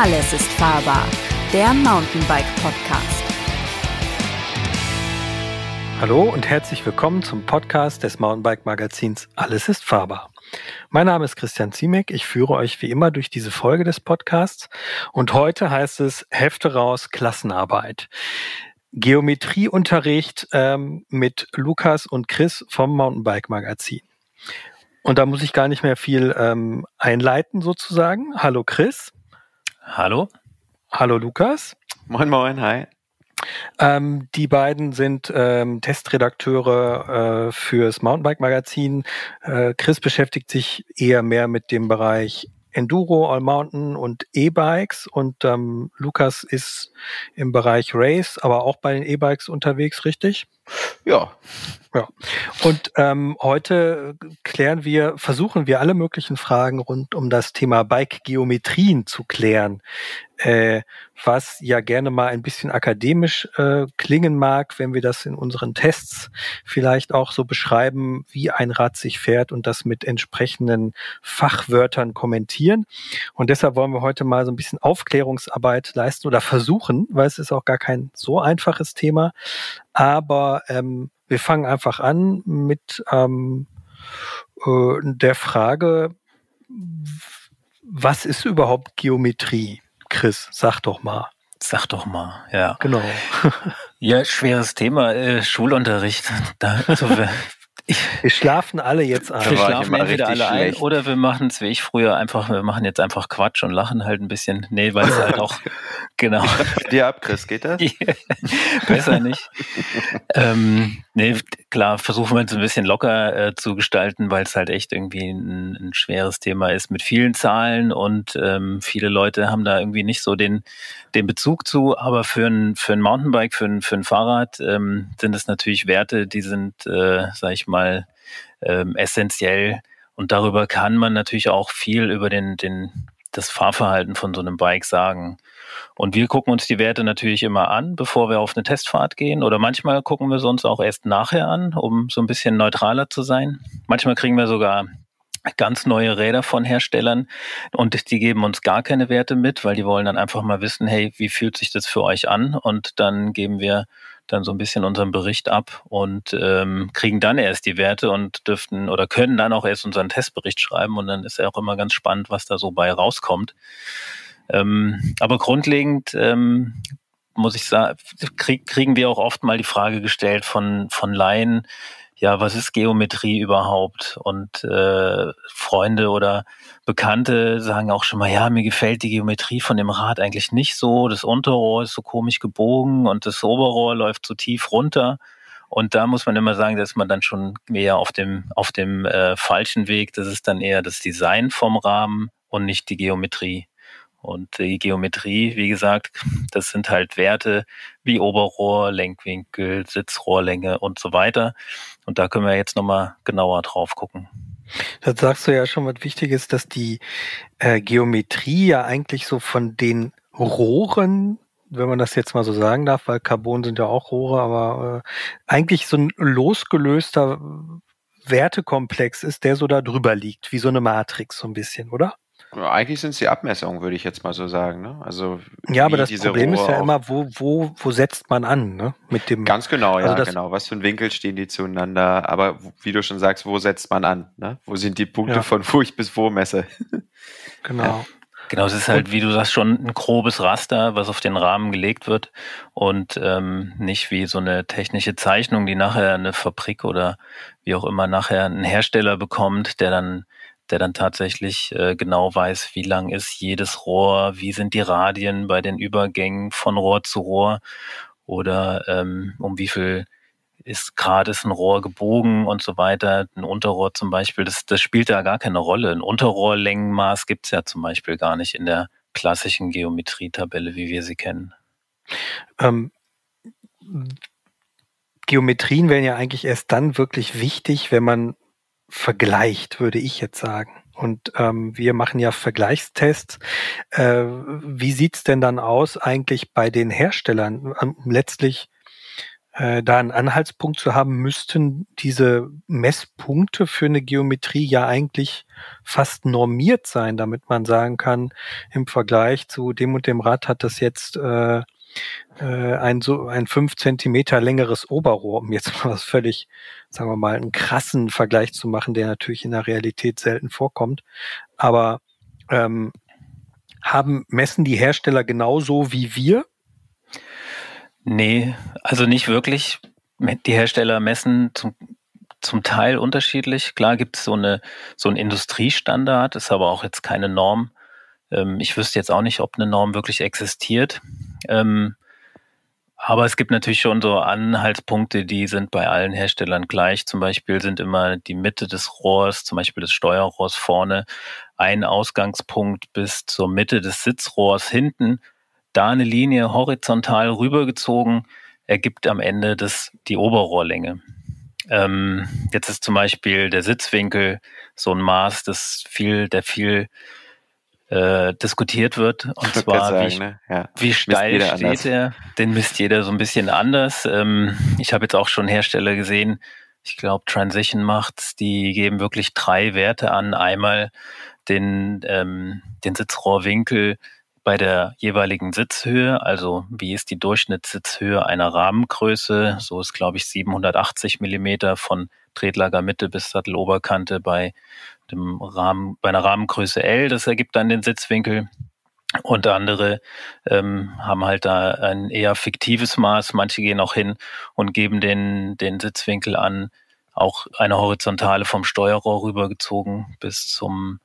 Alles ist fahrbar, der Mountainbike Podcast. Hallo und herzlich willkommen zum Podcast des Mountainbike Magazins Alles ist fahrbar. Mein Name ist Christian Ziemek. Ich führe euch wie immer durch diese Folge des Podcasts und heute heißt es Hefte raus Klassenarbeit. Geometrieunterricht ähm, mit Lukas und Chris vom Mountainbike Magazin. Und da muss ich gar nicht mehr viel ähm, einleiten sozusagen. Hallo Chris. Hallo. Hallo Lukas. Moin, moin, hi. Ähm, die beiden sind ähm, Testredakteure äh, fürs Mountainbike-Magazin. Äh, Chris beschäftigt sich eher mehr mit dem Bereich Enduro, All Mountain und E-Bikes und ähm, Lukas ist im Bereich Race, aber auch bei den E-Bikes unterwegs, richtig? Ja. Ja. Und ähm, heute klären wir, versuchen wir alle möglichen Fragen rund um das Thema Bike-Geometrien zu klären äh, was ja gerne mal ein bisschen akademisch äh, klingen mag, wenn wir das in unseren Tests vielleicht auch so beschreiben, wie ein Rad sich fährt und das mit entsprechenden Fachwörtern kommentieren. Und deshalb wollen wir heute mal so ein bisschen Aufklärungsarbeit leisten oder versuchen, weil es ist auch gar kein so einfaches Thema. Aber ähm, wir fangen einfach an mit ähm, äh, der Frage, was ist überhaupt Geometrie? Chris, sag doch mal. Sag doch mal, ja. Genau. ja, schweres Thema, äh, Schulunterricht. Da, also wir, wir schlafen alle jetzt ein. Wir schlafen entweder alle schlecht. ein oder wir machen es wie ich früher einfach, wir machen jetzt einfach Quatsch und lachen halt ein bisschen. Nee, weil es halt auch, genau. Dir ab, Chris, geht das? Besser nicht. ähm, nee, klar, versuchen wir es ein bisschen locker äh, zu gestalten, weil es halt echt irgendwie ein, ein, schweres Thema ist mit vielen Zahlen und ähm, viele Leute haben da irgendwie nicht so den, den Bezug zu. Aber für ein, für ein Mountainbike, für ein, für ein Fahrrad ähm, sind es natürlich Werte, die sind, äh, sag ich mal, mal ähm, essentiell. Und darüber kann man natürlich auch viel über den, den, das Fahrverhalten von so einem Bike sagen. Und wir gucken uns die Werte natürlich immer an, bevor wir auf eine Testfahrt gehen. Oder manchmal gucken wir sie uns auch erst nachher an, um so ein bisschen neutraler zu sein. Manchmal kriegen wir sogar ganz neue Räder von Herstellern und die geben uns gar keine Werte mit, weil die wollen dann einfach mal wissen, hey, wie fühlt sich das für euch an? Und dann geben wir dann so ein bisschen unseren Bericht ab und ähm, kriegen dann erst die Werte und dürften oder können dann auch erst unseren Testbericht schreiben und dann ist ja auch immer ganz spannend, was da so bei rauskommt. Ähm, aber grundlegend ähm, muss ich sagen, krieg, kriegen wir auch oft mal die Frage gestellt von, von Laien, ja, was ist Geometrie überhaupt? Und äh, Freunde oder Bekannte sagen auch schon mal, ja, mir gefällt die Geometrie von dem Rad eigentlich nicht so. Das Unterrohr ist so komisch gebogen und das Oberrohr läuft so tief runter. Und da muss man immer sagen, dass man dann schon mehr auf dem, auf dem äh, falschen Weg. Das ist dann eher das Design vom Rahmen und nicht die Geometrie. Und die Geometrie, wie gesagt, das sind halt Werte wie Oberrohr, Lenkwinkel, Sitzrohrlänge und so weiter. Und da können wir jetzt nochmal genauer drauf gucken. Da sagst du ja schon, was wichtig ist, dass die äh, Geometrie ja eigentlich so von den Rohren, wenn man das jetzt mal so sagen darf, weil Carbon sind ja auch Rohre, aber äh, eigentlich so ein losgelöster Wertekomplex ist, der so da drüber liegt, wie so eine Matrix so ein bisschen, oder? Eigentlich sind es die Abmessungen, würde ich jetzt mal so sagen. Ne? Also ja, aber das Problem Rohre ist ja immer, wo, wo, wo setzt man an, ne? Mit dem. Ganz genau, also ja, genau. Was für ein Winkel stehen die zueinander? Aber wie du schon sagst, wo setzt man an? Ne? Wo sind die Punkte ja. von wo ich bis wo messe? Genau. Ja. Genau, es ist halt, wie du sagst, schon ein grobes Raster, was auf den Rahmen gelegt wird und ähm, nicht wie so eine technische Zeichnung, die nachher eine Fabrik oder wie auch immer nachher ein Hersteller bekommt, der dann der dann tatsächlich äh, genau weiß, wie lang ist jedes Rohr, wie sind die Radien bei den Übergängen von Rohr zu Rohr oder ähm, um wie viel ist gerade ist ein Rohr gebogen und so weiter. Ein Unterrohr zum Beispiel, das, das spielt da gar keine Rolle. Ein Unterrohrlängenmaß gibt's ja zum Beispiel gar nicht in der klassischen Geometrietabelle, wie wir sie kennen. Ähm, Geometrien wären ja eigentlich erst dann wirklich wichtig, wenn man vergleicht, würde ich jetzt sagen. Und ähm, wir machen ja Vergleichstests. Äh, wie sieht's denn dann aus eigentlich bei den Herstellern? Ähm, letztlich äh, da einen Anhaltspunkt zu haben, müssten diese Messpunkte für eine Geometrie ja eigentlich fast normiert sein, damit man sagen kann, im Vergleich zu dem und dem Rad hat das jetzt äh, ein so ein fünf Zentimeter längeres Oberrohr, um jetzt mal was völlig, sagen wir mal, einen krassen Vergleich zu machen, der natürlich in der Realität selten vorkommt. Aber ähm, haben messen die Hersteller genauso wie wir? Nee, also nicht wirklich. Die Hersteller messen zum, zum Teil unterschiedlich. Klar gibt es so, eine, so einen Industriestandard, ist aber auch jetzt keine Norm. Ähm, ich wüsste jetzt auch nicht, ob eine Norm wirklich existiert. Ähm, aber es gibt natürlich schon so Anhaltspunkte, die sind bei allen Herstellern gleich. Zum Beispiel sind immer die Mitte des Rohrs, zum Beispiel des Steuerrohrs vorne, ein Ausgangspunkt bis zur Mitte des Sitzrohrs hinten. Da eine Linie horizontal rübergezogen, ergibt am Ende das, die Oberrohrlänge. Ähm, jetzt ist zum Beispiel der Sitzwinkel so ein Maß, das viel, der viel äh, diskutiert wird. Und zwar, sagen, wie, ne? ja. wie steil steht anders. er? Den misst jeder so ein bisschen anders. Ähm, ich habe jetzt auch schon Hersteller gesehen, ich glaube, Transition macht's, die geben wirklich drei Werte an. Einmal den, ähm, den Sitzrohrwinkel bei der jeweiligen Sitzhöhe, also wie ist die Durchschnittssitzhöhe einer Rahmengröße, so ist glaube ich 780 Millimeter von Tretlagermitte bis Satteloberkante bei dem Rahmen, bei einer Rahmengröße L, das ergibt dann den Sitzwinkel. Und andere ähm, haben halt da ein eher fiktives Maß. Manche gehen auch hin und geben den, den Sitzwinkel an, auch eine Horizontale vom Steuerrohr rübergezogen bis zum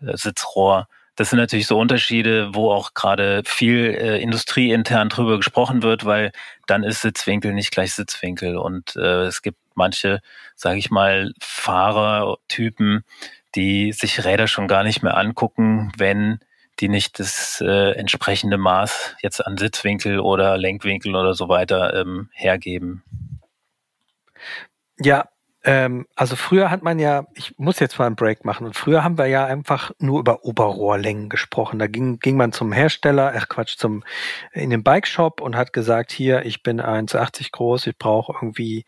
äh, Sitzrohr. Das sind natürlich so Unterschiede, wo auch gerade viel äh, industrieintern drüber gesprochen wird, weil dann ist Sitzwinkel nicht gleich Sitzwinkel. Und äh, es gibt manche, sage ich mal, Fahrertypen, die sich Räder schon gar nicht mehr angucken, wenn die nicht das äh, entsprechende Maß jetzt an Sitzwinkel oder Lenkwinkel oder so weiter ähm, hergeben. Ja, ähm, also früher hat man ja, ich muss jetzt mal einen Break machen, und früher haben wir ja einfach nur über Oberrohrlängen gesprochen. Da ging, ging man zum Hersteller, ach Quatsch, zum in den Bike-Shop und hat gesagt, hier, ich bin 1,80 groß, ich brauche irgendwie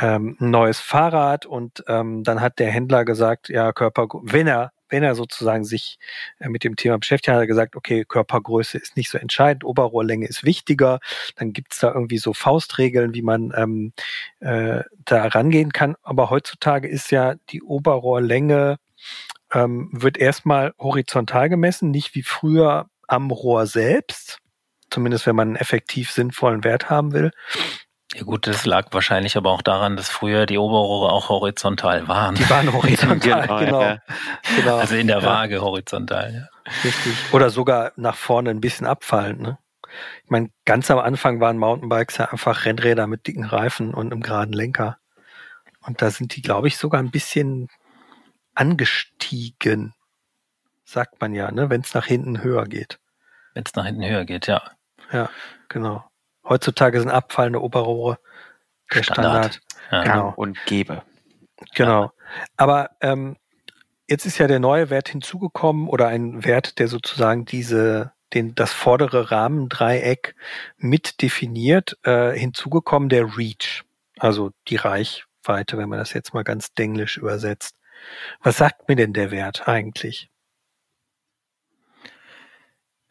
ähm, ein neues Fahrrad und ähm, dann hat der Händler gesagt, ja, Körper, wenn er wenn er sozusagen sich äh, mit dem Thema beschäftigt, hat er gesagt, okay, Körpergröße ist nicht so entscheidend, Oberrohrlänge ist wichtiger. Dann gibt es da irgendwie so Faustregeln, wie man ähm, äh, da rangehen kann. Aber heutzutage ist ja die Oberrohrlänge ähm, wird erstmal horizontal gemessen, nicht wie früher am Rohr selbst, zumindest wenn man einen effektiv sinnvollen Wert haben will, ja gut, das lag wahrscheinlich aber auch daran, dass früher die Oberrohre auch horizontal waren. Die waren horizontal, genau. genau. Ja. genau. Also in der Waage horizontal, ja. Richtig. Oder sogar nach vorne ein bisschen abfallend, ne? Ich meine, ganz am Anfang waren Mountainbikes ja einfach Rennräder mit dicken Reifen und einem geraden Lenker. Und da sind die, glaube ich, sogar ein bisschen angestiegen, sagt man ja, ne, wenn es nach hinten höher geht. Wenn es nach hinten höher geht, ja. Ja, genau. Heutzutage sind abfallende Oberrohre der Standard. Standard. Ja. Genau. Und gebe. Genau. Aber ähm, jetzt ist ja der neue Wert hinzugekommen oder ein Wert, der sozusagen diese den, das vordere Rahmendreieck mit definiert, äh, hinzugekommen, der Reach, also die Reichweite, wenn man das jetzt mal ganz denglisch übersetzt. Was sagt mir denn der Wert eigentlich?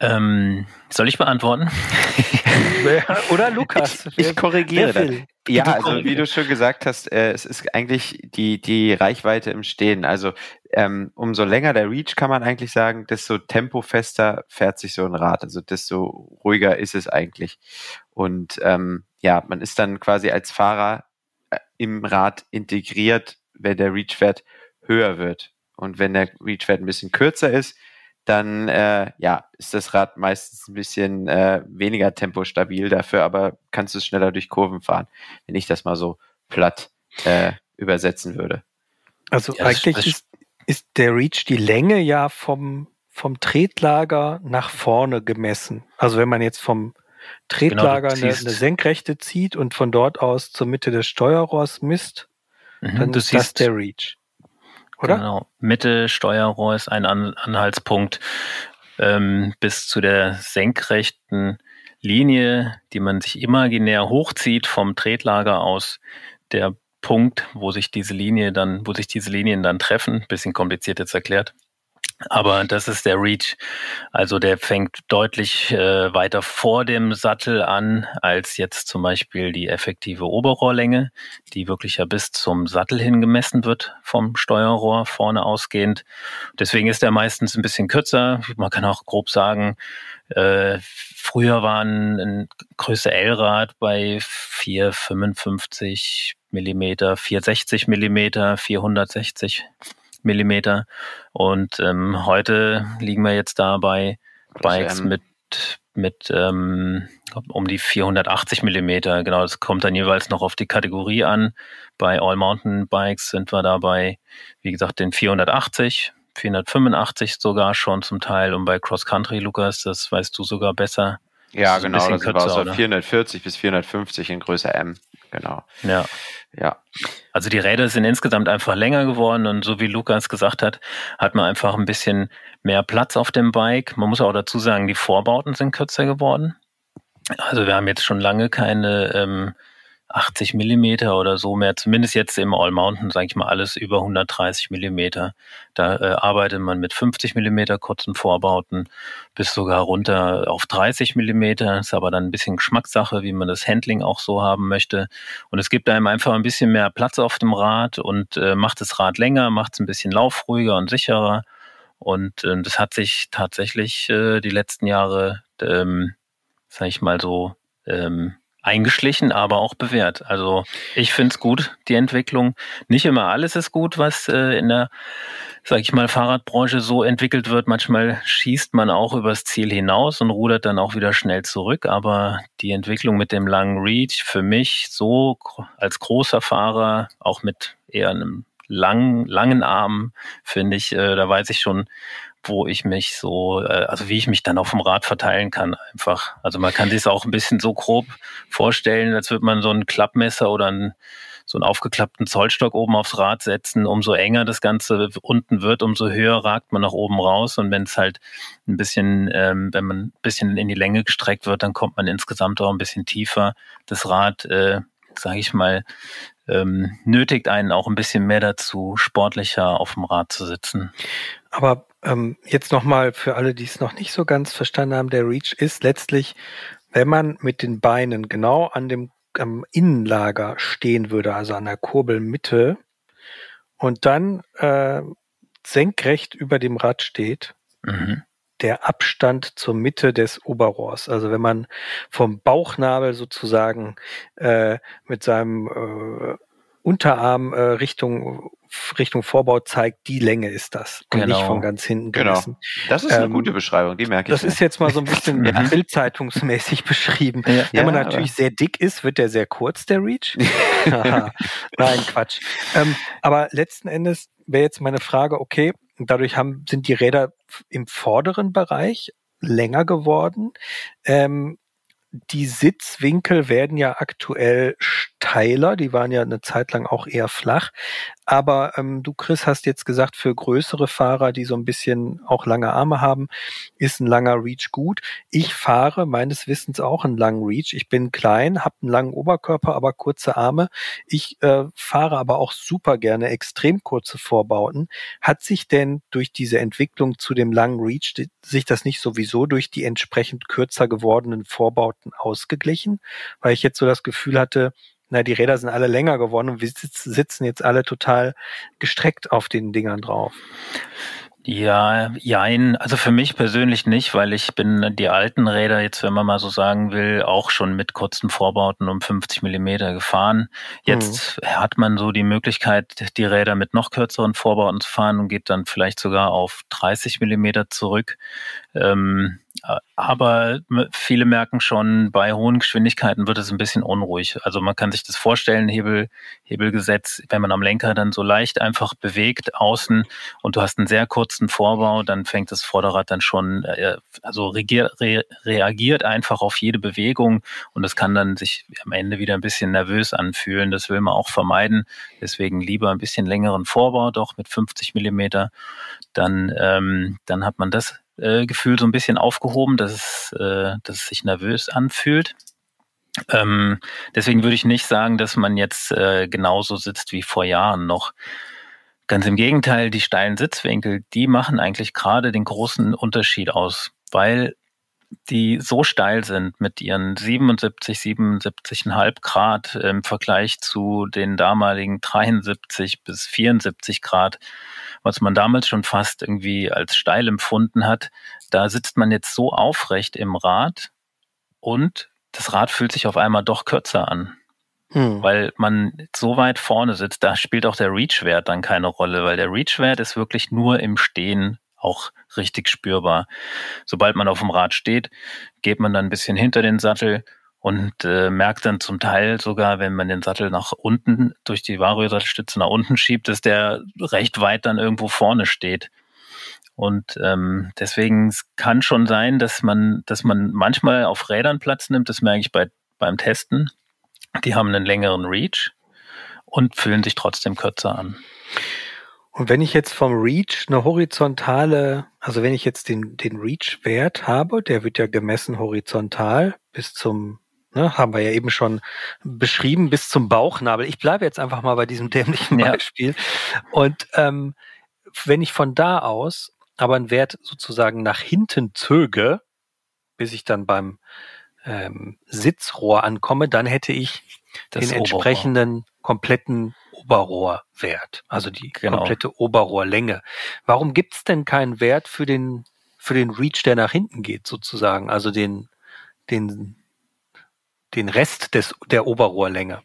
Ähm, soll ich beantworten? Oder Lukas? Ich, ich korrigiere das. Ja, also wie du schon gesagt hast, äh, es ist eigentlich die, die Reichweite im Stehen. Also ähm, umso länger der Reach kann man eigentlich sagen, desto tempofester fährt sich so ein Rad. Also desto ruhiger ist es eigentlich. Und ähm, ja, man ist dann quasi als Fahrer äh, im Rad integriert, wenn der Reach-Wert höher wird. Und wenn der Reach-Wert ein bisschen kürzer ist, dann äh, ja, ist das Rad meistens ein bisschen äh, weniger tempostabil dafür, aber kannst du es schneller durch Kurven fahren, wenn ich das mal so platt äh, übersetzen würde. Also ja, eigentlich ist, ist der Reach die Länge ja vom, vom Tretlager nach vorne gemessen. Also wenn man jetzt vom Tretlager genau, eine, eine, Senkrechte zieht und von dort aus zur Mitte des Steuerrohrs misst, mhm, dann ist das der Reach oder? Genau. Mitte Steuerrohr ist ein An Anhaltspunkt ähm, bis zu der senkrechten Linie, die man sich imaginär hochzieht vom Tretlager aus, der Punkt, wo sich diese Linie dann, wo sich diese Linien dann treffen, bisschen kompliziert jetzt erklärt, aber das ist der Reach. Also der fängt deutlich äh, weiter vor dem Sattel an als jetzt zum Beispiel die effektive Oberrohrlänge, die wirklich ja bis zum Sattel hin gemessen wird vom Steuerrohr vorne ausgehend. Deswegen ist er meistens ein bisschen kürzer. Man kann auch grob sagen, äh, früher waren ein Größe L-Rad bei 455 Millimeter, 460 Millimeter, 460 Millimeter. Und ähm, heute liegen wir jetzt da bei Bikes mit mit ähm, um die 480 Millimeter. Genau, das kommt dann jeweils noch auf die Kategorie an. Bei All Mountain Bikes sind wir dabei, wie gesagt, den 480, 485 sogar schon zum Teil. Und bei Cross Country, Lukas, das weißt du sogar besser. Ja, genau, das kürzer, war so oder? 440 bis 450 in Größe M. Genau. Ja. Ja. Also die Räder sind insgesamt einfach länger geworden und so wie Lukas gesagt hat, hat man einfach ein bisschen mehr Platz auf dem Bike. Man muss auch dazu sagen, die Vorbauten sind kürzer geworden. Also wir haben jetzt schon lange keine ähm, 80 Millimeter oder so mehr, zumindest jetzt im All Mountain, sage ich mal, alles über 130 Millimeter. Da äh, arbeitet man mit 50 Millimeter kurzen Vorbauten bis sogar runter auf 30 Millimeter. Ist aber dann ein bisschen Geschmackssache, wie man das Handling auch so haben möchte. Und es gibt einem einfach ein bisschen mehr Platz auf dem Rad und äh, macht das Rad länger, macht es ein bisschen laufruhiger und sicherer. Und äh, das hat sich tatsächlich äh, die letzten Jahre, ähm, sage ich mal so, ähm, eingeschlichen, aber auch bewährt. Also ich finde es gut, die Entwicklung. Nicht immer alles ist gut, was äh, in der, sag ich mal, Fahrradbranche so entwickelt wird. Manchmal schießt man auch übers Ziel hinaus und rudert dann auch wieder schnell zurück. Aber die Entwicklung mit dem langen Reach für mich so als großer Fahrer, auch mit eher einem langen, langen Arm, finde ich, äh, da weiß ich schon, wo ich mich so, äh, also wie ich mich dann auf dem Rad verteilen kann einfach. Also man kann sich es auch ein bisschen so grob vorstellen, als würde man so ein Klappmesser oder ein, so einen aufgeklappten Zollstock oben aufs Rad setzen. Umso enger das Ganze unten wird, umso höher ragt man nach oben raus. Und wenn es halt ein bisschen, ähm, wenn man ein bisschen in die Länge gestreckt wird, dann kommt man insgesamt auch ein bisschen tiefer. Das Rad, äh, sage ich mal, ähm, nötigt einen auch ein bisschen mehr dazu, sportlicher auf dem Rad zu sitzen. Aber ähm, jetzt nochmal für alle, die es noch nicht so ganz verstanden haben, der Reach ist letztlich, wenn man mit den Beinen genau an dem am Innenlager stehen würde, also an der Kurbelmitte, und dann äh, senkrecht über dem Rad steht, mhm. der Abstand zur Mitte des Oberrohrs. Also wenn man vom Bauchnabel sozusagen äh, mit seinem äh, Unterarm äh, Richtung Richtung Vorbau zeigt, die Länge ist das und genau. nicht von ganz hinten genau. Das ist eine ähm, gute Beschreibung, die merke ich. Das mir. ist jetzt mal so ein bisschen ja. bildzeitungsmäßig beschrieben. Ja, Wenn ja, man natürlich sehr dick ist, wird der sehr kurz, der Reach. Nein, Quatsch. Ähm, aber letzten Endes wäre jetzt meine Frage, okay, dadurch haben, sind die Räder im vorderen Bereich länger geworden. Ähm, die Sitzwinkel werden ja aktuell steiler, die waren ja eine Zeit lang auch eher flach. Aber ähm, du, Chris, hast jetzt gesagt, für größere Fahrer, die so ein bisschen auch lange Arme haben, ist ein langer Reach gut. Ich fahre meines Wissens auch einen langen Reach. Ich bin klein, habe einen langen Oberkörper, aber kurze Arme. Ich äh, fahre aber auch super gerne extrem kurze Vorbauten. Hat sich denn durch diese Entwicklung zu dem langen Reach sich das nicht sowieso durch die entsprechend kürzer gewordenen Vorbauten ausgeglichen? Weil ich jetzt so das Gefühl hatte, na, die Räder sind alle länger geworden und wir sitzen jetzt alle total gestreckt auf den Dingern drauf. Ja, jein. Also für mich persönlich nicht, weil ich bin die alten Räder jetzt, wenn man mal so sagen will, auch schon mit kurzen Vorbauten um 50 Millimeter gefahren. Jetzt mhm. hat man so die Möglichkeit, die Räder mit noch kürzeren Vorbauten zu fahren und geht dann vielleicht sogar auf 30 Millimeter zurück. Ähm, aber viele merken schon, bei hohen Geschwindigkeiten wird es ein bisschen unruhig. Also man kann sich das vorstellen, Hebel, Hebelgesetz, wenn man am Lenker dann so leicht einfach bewegt außen und du hast einen sehr kurzen Vorbau, dann fängt das Vorderrad dann schon, äh, also reagiert, re, reagiert einfach auf jede Bewegung und das kann dann sich am Ende wieder ein bisschen nervös anfühlen. Das will man auch vermeiden. Deswegen lieber ein bisschen längeren Vorbau, doch mit 50 Millimeter. Dann, ähm, dann hat man das Sitzgefühl so ein bisschen aufgehoben, dass es, äh, dass es sich nervös anfühlt. Ähm, deswegen würde ich nicht sagen, dass man jetzt äh, genauso sitzt wie vor Jahren noch. Ganz im Gegenteil, die steilen Sitzwinkel, die machen eigentlich gerade den großen Unterschied aus, weil die so steil sind mit ihren 77, 77,5 Grad im Vergleich zu den damaligen 73 bis 74 Grad, was man damals schon fast irgendwie als steil empfunden hat. Da sitzt man jetzt so aufrecht im Rad und das Rad fühlt sich auf einmal doch kürzer an. Hm. Weil man so weit vorne sitzt, da spielt auch der Reach-Wert dann keine Rolle, weil der Reach-Wert ist wirklich nur im Stehen auch richtig spürbar. Sobald man auf dem Rad steht, geht man dann ein bisschen hinter den Sattel und äh, merkt dann zum Teil sogar, wenn man den Sattel nach unten durch die Vario-Sattelstütze nach unten schiebt, dass der recht weit dann irgendwo vorne steht. Und ähm, deswegen kann schon sein, dass man, dass man manchmal auf Rädern Platz nimmt. Das merke ich bei, beim Testen. Die haben einen längeren Reach und fühlen sich trotzdem kürzer an. Und wenn ich jetzt vom Reach eine horizontale, also wenn ich jetzt den, den Reach-Wert habe, der wird ja gemessen horizontal bis zum, ne, haben wir ja eben schon beschrieben, bis zum Bauchnabel. Ich bleibe jetzt einfach mal bei diesem dämlichen Beispiel. Ja. Und ähm, wenn ich von da aus aber einen Wert sozusagen nach hinten zöge, bis ich dann beim ähm, Sitzrohr ankomme, dann hätte ich das den Oberrohr. entsprechenden kompletten Oberrohrwert, also die genau. komplette Oberrohrlänge. Warum gibt es denn keinen Wert für den, für den Reach, der nach hinten geht, sozusagen, also den, den, den Rest des, der Oberrohrlänge?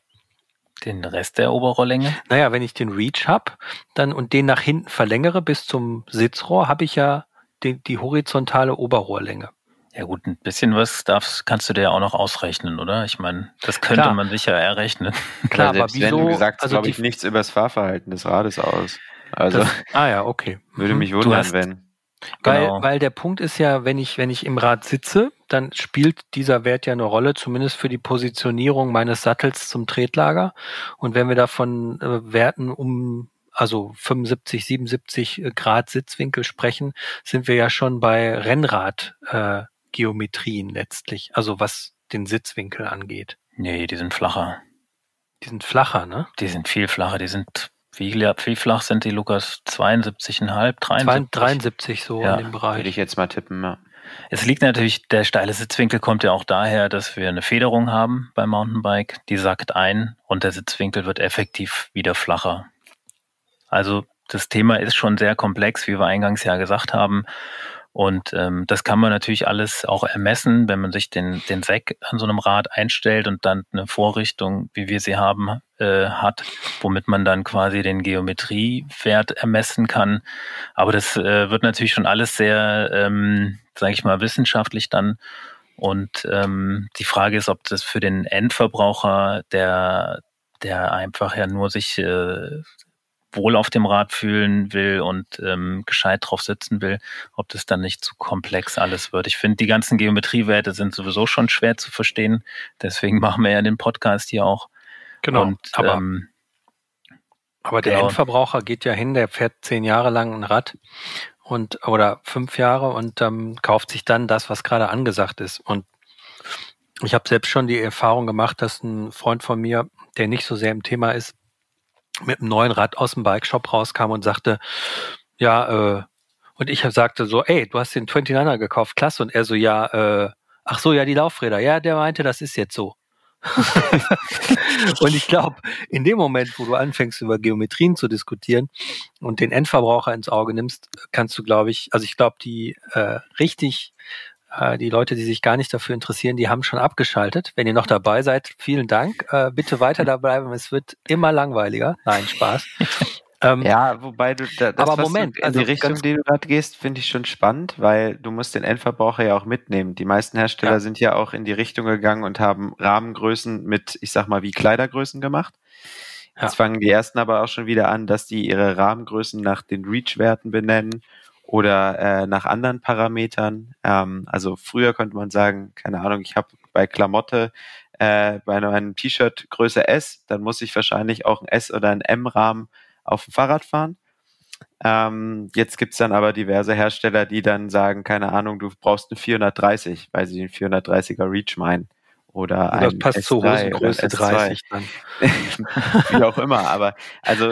Den Rest der Oberrohrlänge? Naja, wenn ich den Reach habe dann und den nach hinten verlängere bis zum Sitzrohr, habe ich ja die, die horizontale Oberrohrlänge. Ja gut, ein bisschen was darfst, kannst du dir ja auch noch ausrechnen, oder? Ich meine, das könnte Klar. man sicher errechnen. Klar, aber wieso? Wenn du gesagt also glaube ich, nichts über das Fahrverhalten des Rades aus. Also, das, ah ja, okay. Würde mhm. mich wundern, hast, wenn. Weil, genau. weil der Punkt ist ja, wenn ich, wenn ich im Rad sitze, dann spielt dieser Wert ja eine Rolle, zumindest für die Positionierung meines Sattels zum Tretlager. Und wenn wir davon äh, Werten um also 75, 77 Grad Sitzwinkel sprechen, sind wir ja schon bei Rennrad äh, letztlich, also was den Sitzwinkel angeht. Nee, die sind flacher. Die sind flacher, ne? Die sind viel flacher, die sind, wie, wie flach sind die, Lukas? 72,5, 73? 73 so ja. in dem Bereich. Würde ich jetzt mal tippen, ja. Es liegt natürlich, der steile Sitzwinkel kommt ja auch daher, dass wir eine Federung haben beim Mountainbike, die sackt ein und der Sitzwinkel wird effektiv wieder flacher. Also das Thema ist schon sehr komplex, wie wir eingangs ja gesagt haben. Und ähm, das kann man natürlich alles auch ermessen, wenn man sich den, den Sack an so einem Rad einstellt und dann eine Vorrichtung, wie wir sie haben, äh, hat, womit man dann quasi den Geometriewert ermessen kann. Aber das äh, wird natürlich schon alles sehr, ähm, sage ich mal, wissenschaftlich dann. Und ähm, die Frage ist, ob das für den Endverbraucher, der der einfach ja nur sich äh, wohl auf dem Rad fühlen will und ähm, gescheit drauf sitzen will, ob das dann nicht zu komplex alles wird. Ich finde, die ganzen Geometriewerte sind sowieso schon schwer zu verstehen. Deswegen machen wir ja den Podcast hier auch. Genau. Und, aber, ähm, aber der genau. Endverbraucher geht ja hin, der fährt zehn Jahre lang ein Rad und oder fünf Jahre und ähm, kauft sich dann das, was gerade angesagt ist. Und ich habe selbst schon die Erfahrung gemacht, dass ein Freund von mir, der nicht so sehr im Thema ist, mit einem neuen Rad aus dem Bike-Shop rauskam und sagte, ja, äh, und ich sagte so, ey, du hast den 29er gekauft, klasse. Und er so, ja, äh, ach so, ja, die Laufräder. Ja, der meinte, das ist jetzt so. und ich glaube, in dem Moment, wo du anfängst, über Geometrien zu diskutieren und den Endverbraucher ins Auge nimmst, kannst du, glaube ich, also ich glaube, die äh, richtig die Leute, die sich gar nicht dafür interessieren, die haben schon abgeschaltet. Wenn ihr noch dabei seid, vielen Dank. Äh, bitte weiter dabei, es wird immer langweiliger. Nein, Spaß. Ähm, ja, wobei du da, das, aber Moment, in also die Richtung, die du gerade gehst, finde ich schon spannend, weil du musst den Endverbraucher ja auch mitnehmen. Die meisten Hersteller ja. sind ja auch in die Richtung gegangen und haben Rahmengrößen mit, ich sag mal, wie Kleidergrößen gemacht. Jetzt fangen die ersten aber auch schon wieder an, dass die ihre Rahmengrößen nach den Reach-Werten benennen oder äh, nach anderen Parametern. Ähm, also früher konnte man sagen, keine Ahnung, ich habe bei Klamotte äh, bei einem T-Shirt Größe S, dann muss ich wahrscheinlich auch ein S oder ein M-Rahmen auf dem Fahrrad fahren. Ähm, jetzt gibt's dann aber diverse Hersteller, die dann sagen, keine Ahnung, du brauchst eine 430, weil sie den 430er Reach meinen. Oder ein das passt S3 zur Hosengröße 30 dann. Wie auch immer, aber also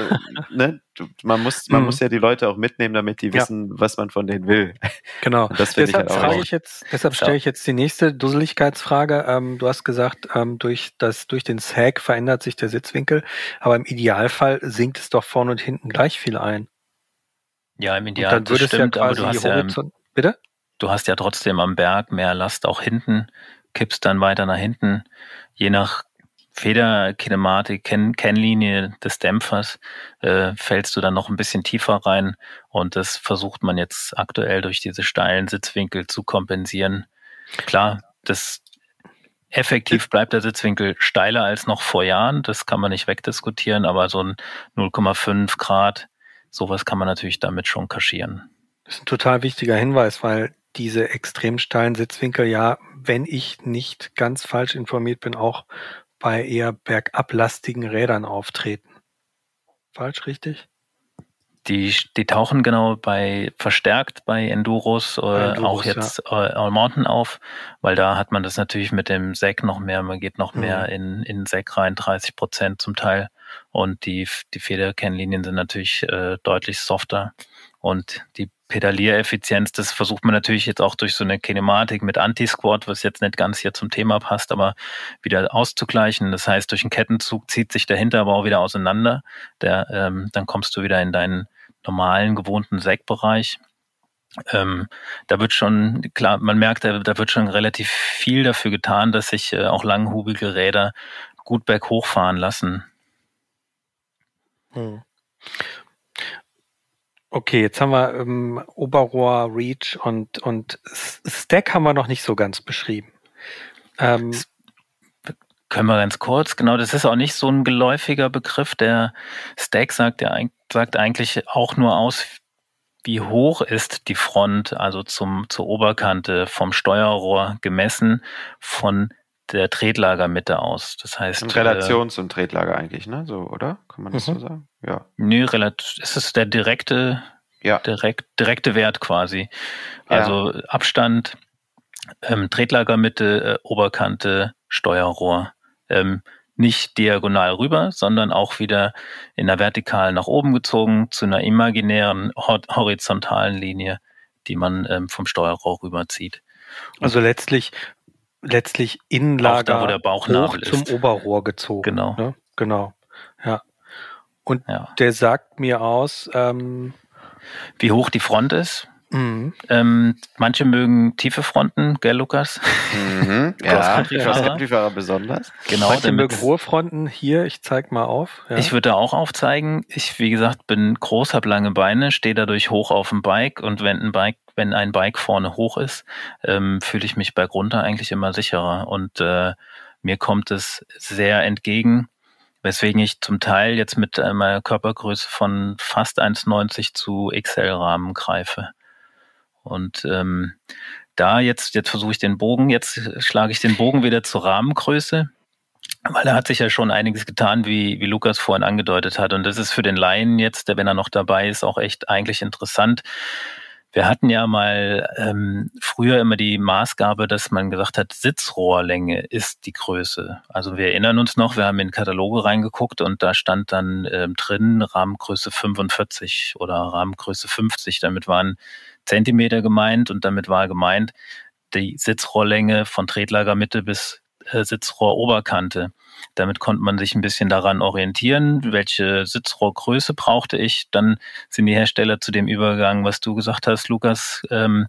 ne, man muss man mhm. muss ja die Leute auch mitnehmen, damit die wissen, ja. was man von denen will. Genau. das deshalb ich halt frage ich jetzt, deshalb ja. stelle ich jetzt die nächste Dusseligkeitsfrage. Ähm, du hast gesagt, ähm, durch das durch den Sag verändert sich der Sitzwinkel, aber im Idealfall sinkt es doch vorne und hinten gleich viel ein. Ja, im Idealfall. Dann würde es ja quasi aber du hast ja, bitte? Du hast ja trotzdem am Berg mehr Last auch hinten kippst dann weiter nach hinten, je nach Federkinematik, Ken Kennlinie des Dämpfers, äh, fällst du dann noch ein bisschen tiefer rein und das versucht man jetzt aktuell durch diese steilen Sitzwinkel zu kompensieren. Klar, das effektiv bleibt der Sitzwinkel steiler als noch vor Jahren, das kann man nicht wegdiskutieren, aber so ein 0,5 Grad, sowas kann man natürlich damit schon kaschieren. Das ist ein total wichtiger Hinweis, weil diese extrem steilen Sitzwinkel ja, wenn ich nicht ganz falsch informiert bin, auch bei eher bergablastigen Rädern auftreten. Falsch, richtig? Die, die tauchen genau bei verstärkt bei Enduros, äh, Enduros auch jetzt ja. äh, All Mountain auf, weil da hat man das natürlich mit dem Sec noch mehr, man geht noch mhm. mehr in, in Sec rein, 30 Prozent zum Teil. Und die, die Federkennlinien sind natürlich äh, deutlich softer. Und die Pedaliereffizienz, das versucht man natürlich jetzt auch durch so eine Kinematik mit Anti-Squat, was jetzt nicht ganz hier zum Thema passt, aber wieder auszugleichen. Das heißt, durch einen Kettenzug zieht sich der Hinterbau wieder auseinander. Der, ähm, dann kommst du wieder in deinen normalen, gewohnten Sägbereich. Ähm, da wird schon, klar, man merkt, da, da, wird schon relativ viel dafür getan, dass sich äh, auch langhubige Räder gut berghoch fahren lassen. Hm. Okay, jetzt haben wir ähm, Oberrohr, Reach und, und Stack haben wir noch nicht so ganz beschrieben. Ähm, können wir ganz kurz, genau, das ist auch nicht so ein geläufiger Begriff. Der Stack sagt ja sagt eigentlich auch nur aus, wie hoch ist die Front, also zum, zur Oberkante vom Steuerrohr gemessen von der Tretlagermitte aus. Das heißt. In Relation äh, zum Tretlager eigentlich, ne? So, oder? Kann man das mhm. so sagen? Ja. Nö, relativ, es ist der direkte, ja. direkt, direkte Wert quasi. Also ja. Abstand, ähm, Tretlagermitte, äh, Oberkante, Steuerrohr. Ähm, nicht diagonal rüber, sondern auch wieder in der Vertikalen nach oben gezogen zu einer imaginären horizontalen Linie, die man ähm, vom Steuerrohr rüberzieht. Also letztlich letztlich Innenlager da, wo der hoch zum Oberrohr gezogen. Genau. Ne? Genau. Ja. Und ja. der sagt mir aus, ähm, wie hoch die Front ist. Mhm. Ähm, manche mögen tiefe Fronten, gell, Lukas? Mhm. ja, Cross-Country-Fahrer besonders. Genau, manche mögen hohe Fronten. Hier, ich zeig mal auf. Ja. Ich würde da auch aufzeigen. Ich, wie gesagt, bin groß, habe lange Beine, stehe dadurch hoch auf dem Bike und wenn ein Bike, wenn ein Bike vorne hoch ist, ähm, fühle ich mich bergunter eigentlich immer sicherer und äh, mir kommt es sehr entgegen weswegen ich zum Teil jetzt mit äh, meiner Körpergröße von fast 1,90 zu XL-Rahmen greife. Und ähm, da jetzt, jetzt versuche ich den Bogen, jetzt schlage ich den Bogen wieder zur Rahmengröße, weil da hat sich ja schon einiges getan, wie, wie Lukas vorhin angedeutet hat. Und das ist für den Laien jetzt, der, wenn er noch dabei ist, auch echt eigentlich interessant. Wir hatten ja mal ähm, früher immer die Maßgabe, dass man gesagt hat, Sitzrohrlänge ist die Größe. Also wir erinnern uns noch, wir haben in Kataloge reingeguckt und da stand dann ähm, drin Rahmengröße 45 oder Rahmengröße 50. Damit waren Zentimeter gemeint und damit war gemeint die Sitzrohrlänge von Tretlagermitte bis Sitzrohroberkante. Damit konnte man sich ein bisschen daran orientieren, welche Sitzrohrgröße brauchte ich. Dann sind die Hersteller zu dem übergegangen, was du gesagt hast, Lukas, ähm,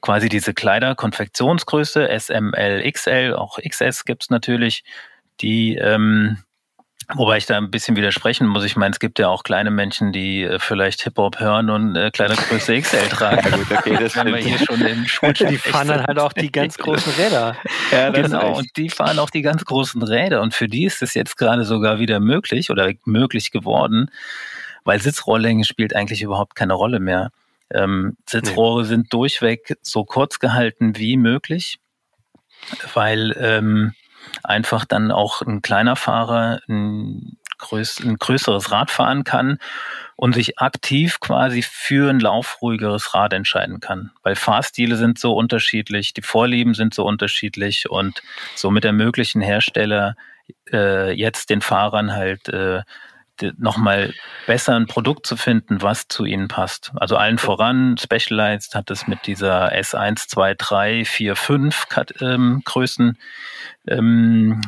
quasi diese Kleider, Konfektionsgröße, SML, XL, auch XS gibt's natürlich, die ähm, Wobei ich da ein bisschen widersprechen muss. Ich meine, es gibt ja auch kleine Menschen, die äh, vielleicht Hip-Hop hören und äh, Kleidergröße XL tragen. Ja, gut, okay, das wenn wir hier schon im Die fahren dann halt auch die ganz großen Räder. Ja, genau, und die fahren auch die ganz großen Räder. Und für die ist es jetzt gerade sogar wieder möglich oder möglich geworden, weil Sitzrohrlänge spielt eigentlich überhaupt keine Rolle mehr. Ähm, Sitzrohre nee. sind durchweg so kurz gehalten wie möglich, weil ähm, einfach dann auch ein kleiner Fahrer ein größ ein größeres Rad fahren kann und sich aktiv quasi für ein laufruhigeres Rad entscheiden kann. Weil Fahrstile sind so unterschiedlich, die Vorlieben sind so unterschiedlich und somit ermöglichen Hersteller äh, jetzt den Fahrern halt äh, nochmal besser ein Produkt zu finden, was zu ihnen passt. Also allen voran, Specialized hat es mit dieser S1, 2, 3, 4, 5 ähm, Größen ähm,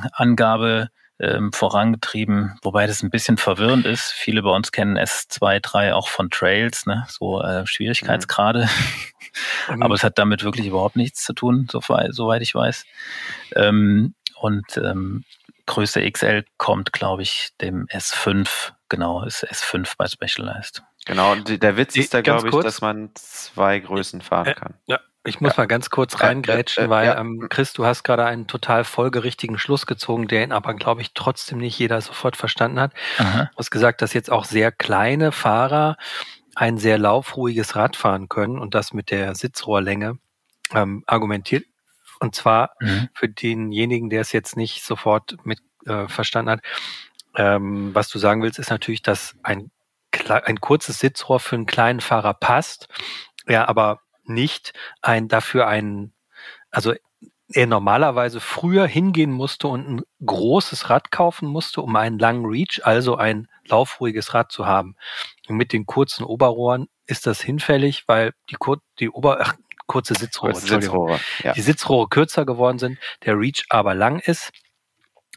ähm, vorangetrieben, wobei das ein bisschen verwirrend ist. Viele bei uns kennen S2, 3 auch von Trails, ne? so äh, Schwierigkeitsgrade. Mhm. Aber es hat damit wirklich überhaupt nichts zu tun, soweit, soweit ich weiß. Ähm, und ähm, Größe XL kommt, glaube ich, dem S5, genau, ist S5 bei Specialized. Genau, und der Witz ist da, glaube ich, kurz. dass man zwei Größen fahren äh, kann. Ja, ich muss ja. mal ganz kurz reingrätschen, äh, weil ja. ähm, Chris, du hast gerade einen total folgerichtigen Schluss gezogen, den aber, glaube ich, trotzdem nicht jeder sofort verstanden hat. Aha. Du hast gesagt, dass jetzt auch sehr kleine Fahrer ein sehr laufruhiges Rad fahren können und das mit der Sitzrohrlänge ähm, argumentiert und zwar mhm. für denjenigen, der es jetzt nicht sofort mit äh, verstanden hat. Ähm, was du sagen willst, ist natürlich, dass ein, ein kurzes Sitzrohr für einen kleinen Fahrer passt, ja, aber nicht ein dafür ein, also er normalerweise früher hingehen musste und ein großes Rad kaufen musste, um einen langen Reach, also ein laufruhiges Rad zu haben. Und mit den kurzen Oberrohren ist das hinfällig, weil die, die Ober, ach, kurze Sitzrohre, kurze Sitzrohre ja. die Sitzrohre kürzer geworden sind, der Reach aber lang ist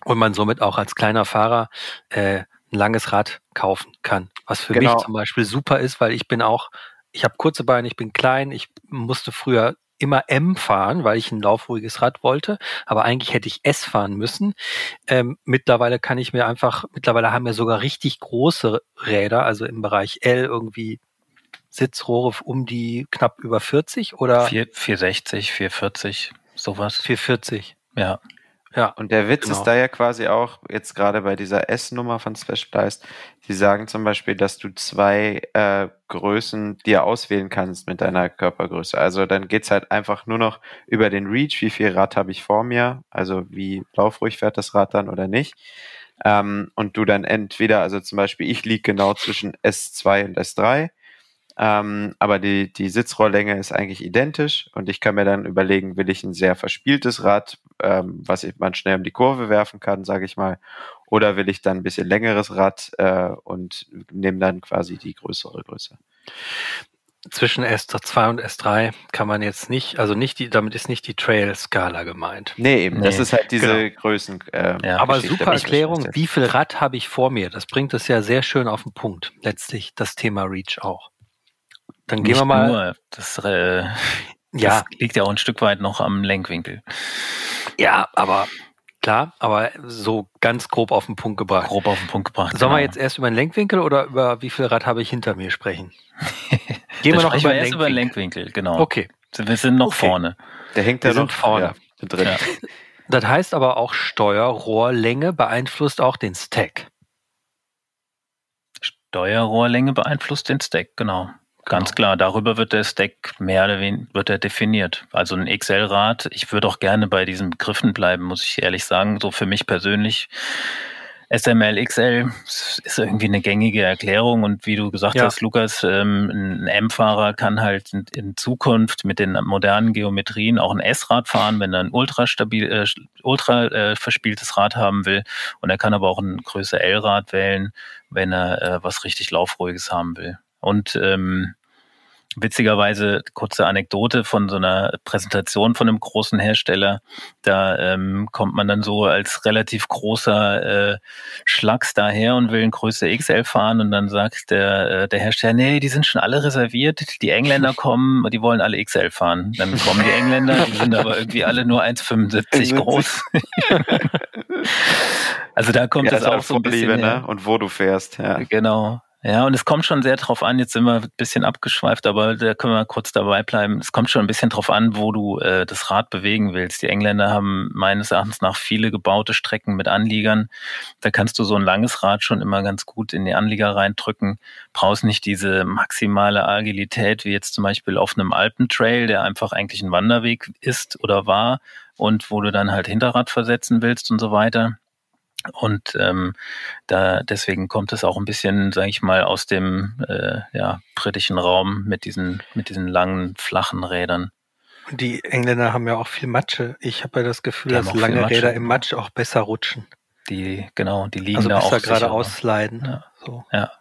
und man somit auch als kleiner Fahrer äh, ein langes Rad kaufen kann. Was für genau. mich zum Beispiel super ist, weil ich bin auch, ich habe kurze Beine, ich bin klein, ich musste früher immer M fahren, weil ich ein laufruhiges Rad wollte, aber eigentlich hätte ich S fahren müssen. Ähm, mittlerweile kann ich mir einfach, mittlerweile haben wir sogar richtig große Räder, also im Bereich L irgendwie Sitzrohre um die knapp über 40 oder? 4, 460, 440, sowas. 440. Ja. Ja. Und der Witz genau. ist da ja quasi auch, jetzt gerade bei dieser S-Nummer von Specialized, die sagen zum Beispiel, dass du zwei äh, Größen dir auswählen kannst mit deiner Körpergröße. Also dann geht's halt einfach nur noch über den Reach, wie viel Rad habe ich vor mir, also wie laufruhig fährt das Rad dann oder nicht. Ähm, und du dann entweder, also zum Beispiel, ich liege genau zwischen S2 und S3 ähm, aber die, die Sitzrohrlänge ist eigentlich identisch und ich kann mir dann überlegen, will ich ein sehr verspieltes Rad, ähm, was ich, man schnell um die Kurve werfen kann, sage ich mal, oder will ich dann ein bisschen längeres Rad äh, und nehme dann quasi die größere Größe. Zwischen S2 und S3 kann man jetzt nicht, also nicht die, damit ist nicht die Trail-Skala gemeint. Nee, eben, nee. das ist halt diese genau. Größen. Äh, ja. Aber super Erklärung, wie viel Rad habe ich vor mir? Das bringt es ja sehr schön auf den Punkt, letztlich das Thema Reach auch. Dann gehen Nicht wir mal. Nur, das, äh, ja. das liegt ja auch ein Stück weit noch am Lenkwinkel. Ja, aber klar, aber so ganz grob auf den Punkt gebracht. Grob auf den Punkt gebracht. Sollen genau. wir jetzt erst über den Lenkwinkel oder über wie viel Rad habe ich hinter mir sprechen? Gehen wir noch über, erst über den Lenkwinkel, genau. Okay. Wir sind noch okay. vorne. Der hängt da noch vorne ja, drin. Ja. Das heißt aber auch Steuerrohrlänge beeinflusst auch den Stack. Steuerrohrlänge beeinflusst den Stack, genau. Ganz genau. klar, darüber wird der Stack mehr oder weniger wird er definiert. Also ein XL-Rad, ich würde auch gerne bei diesen Begriffen bleiben, muss ich ehrlich sagen. So für mich persönlich. SML XL ist irgendwie eine gängige Erklärung und wie du gesagt ja. hast, Lukas, ähm, ein M-Fahrer kann halt in, in, Zukunft mit den modernen Geometrien auch ein S-Rad fahren, wenn er ein ultra stabil, äh, ultra äh, verspieltes Rad haben will. Und er kann aber auch ein größer L-Rad wählen, wenn er äh, was richtig Laufruhiges haben will. Und ähm, witzigerweise kurze Anekdote von so einer Präsentation von einem großen Hersteller. Da ähm, kommt man dann so als relativ großer äh, Schlacks daher und will in Größe XL fahren und dann sagt der, äh, der Hersteller, nee, die sind schon alle reserviert, die Engländer kommen, die wollen alle XL fahren. Dann kommen die Engländer, die sind aber irgendwie alle nur 1,75 groß. also da kommt ja, das auch so ein bisschen ne? Und wo du fährst, ja. Genau. Ja, und es kommt schon sehr drauf an, jetzt sind wir ein bisschen abgeschweift, aber da können wir kurz dabei bleiben. Es kommt schon ein bisschen drauf an, wo du äh, das Rad bewegen willst. Die Engländer haben meines Erachtens nach viele gebaute Strecken mit Anliegern. Da kannst du so ein langes Rad schon immer ganz gut in die Anlieger reindrücken. Brauchst nicht diese maximale Agilität, wie jetzt zum Beispiel auf einem Alpentrail, der einfach eigentlich ein Wanderweg ist oder war und wo du dann halt Hinterrad versetzen willst und so weiter. Und ähm, da deswegen kommt es auch ein bisschen, sage ich mal, aus dem äh, ja, britischen Raum mit diesen, mit diesen langen, flachen Rädern. Und die Engländer haben ja auch viel Matsche. Ich habe ja das Gefühl, dass lange Räder im Matsch auch besser rutschen. Die, genau, die liegen also da besser auch gerade aussliden. Ja. So. ja.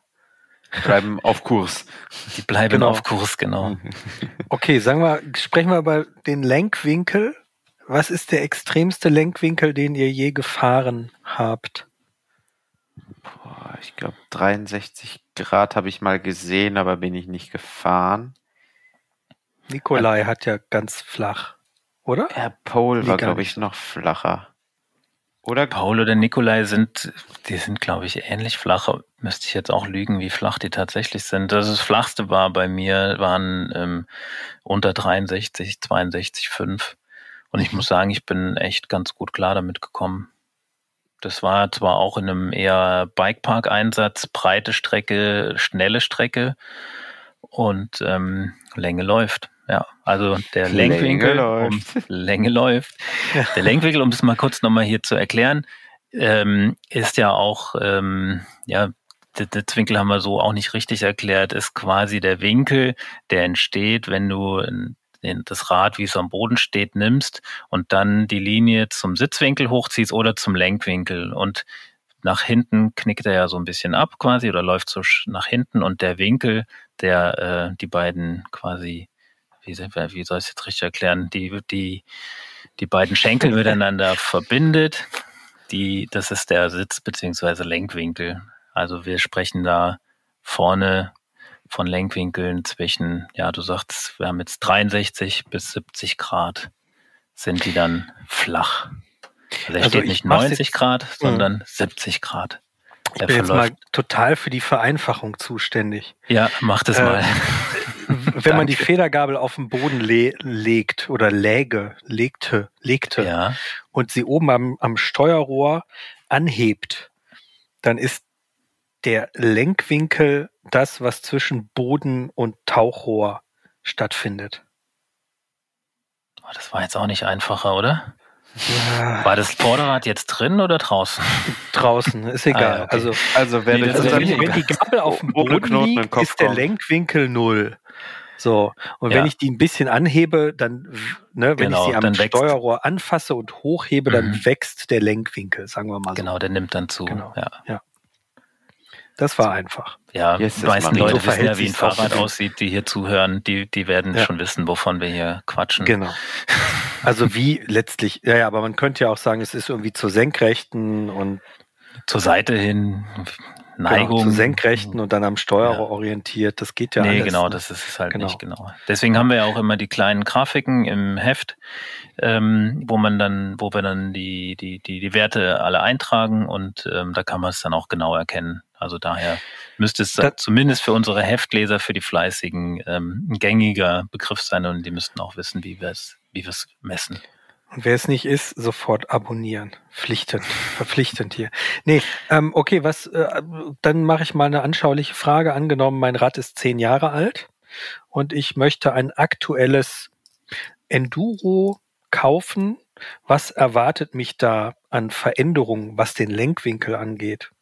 Die bleiben auf Kurs. Die bleiben genau. auf Kurs, genau. Okay, sagen wir, sprechen wir über den Lenkwinkel. Was ist der extremste Lenkwinkel, den ihr je gefahren habt? Boah, ich glaube 63 Grad habe ich mal gesehen, aber bin ich nicht gefahren. Nikolai hat ja ganz flach, oder? Herr Paul war, glaube ich, noch flacher. Oder? Paul oder Nikolai sind, die sind, glaube ich, ähnlich flach. Müsste ich jetzt auch lügen, wie flach die tatsächlich sind. Also das flachste war bei mir, waren ähm, unter 63, 62, 5. Und ich muss sagen, ich bin echt ganz gut klar damit gekommen. Das war zwar auch in einem eher Bikepark-Einsatz, breite Strecke, schnelle Strecke und ähm, Länge läuft. Ja, also der Lenkwinkel, Länge läuft. Um, Länge läuft. Der Lenkwinkel, um es mal kurz nochmal hier zu erklären, ähm, ist ja auch, ähm, ja, der Zwinkel haben wir so auch nicht richtig erklärt, ist quasi der Winkel, der entsteht, wenn du das Rad, wie es am Boden steht, nimmst und dann die Linie zum Sitzwinkel hochziehst oder zum Lenkwinkel. Und nach hinten knickt er ja so ein bisschen ab quasi oder läuft so nach hinten und der Winkel, der äh, die beiden quasi wie, wie soll ich es jetzt richtig erklären, die, die, die beiden Schenkel miteinander verbindet. Die, das ist der Sitz- bzw. Lenkwinkel. Also wir sprechen da vorne von Lenkwinkeln zwischen, ja, du sagst, wir haben jetzt 63 bis 70 Grad, sind die dann flach. Also er also steht nicht 90 jetzt, Grad, sondern mh. 70 Grad. Ich bin verläuft. jetzt mal total für die Vereinfachung zuständig. Ja, mach das äh, mal. wenn man die Federgabel auf den Boden le legt oder läge, legte, legte ja. und sie oben am, am Steuerrohr anhebt, dann ist der Lenkwinkel das, was zwischen Boden und Tauchrohr stattfindet. Oh, das war jetzt auch nicht einfacher, oder? Ja. War das Vorderrad jetzt drin oder draußen? Draußen, ist egal. Ah, okay. Also, also, wenn, nee, also wenn, wenn, die Gabel auf dem Boden liegt, ist der Lenkwinkel null. So, und ja. wenn ich die ein bisschen anhebe, dann, ne, wenn genau, ich sie am Steuerrohr anfasse und hochhebe, dann mhm. wächst der Lenkwinkel, sagen wir mal so. Genau, der nimmt dann zu. Genau. Ja. ja. Das war einfach. Ja, die meisten Leute so wissen ja, wie ein Fahrrad aussieht, die hier zuhören, die, die werden ja. schon wissen, wovon wir hier quatschen. Genau. Also wie letztlich, ja, ja, aber man könnte ja auch sagen, es ist irgendwie zur Senkrechten und zur Seite hin, Neigung. Genau, zu senkrechten und dann am Steuer ja. orientiert. Das geht ja nee, alles. Nee, genau, ne? das ist es halt genau. nicht genau. Deswegen haben wir ja auch immer die kleinen Grafiken im Heft, ähm, wo man dann, wo wir dann die, die, die, die Werte alle eintragen und ähm, da kann man es dann auch genau erkennen. Also daher müsste es das, zumindest für unsere Heftleser, für die Fleißigen, ähm, ein gängiger Begriff sein und die müssten auch wissen, wie wir es wie wir es messen. Und wer es nicht ist, sofort abonnieren. Pflichtend, verpflichtend hier. Nee, ähm, okay, was, äh, dann mache ich mal eine anschauliche Frage. Angenommen, mein Rad ist zehn Jahre alt und ich möchte ein aktuelles Enduro kaufen. Was erwartet mich da an Veränderungen, was den Lenkwinkel angeht?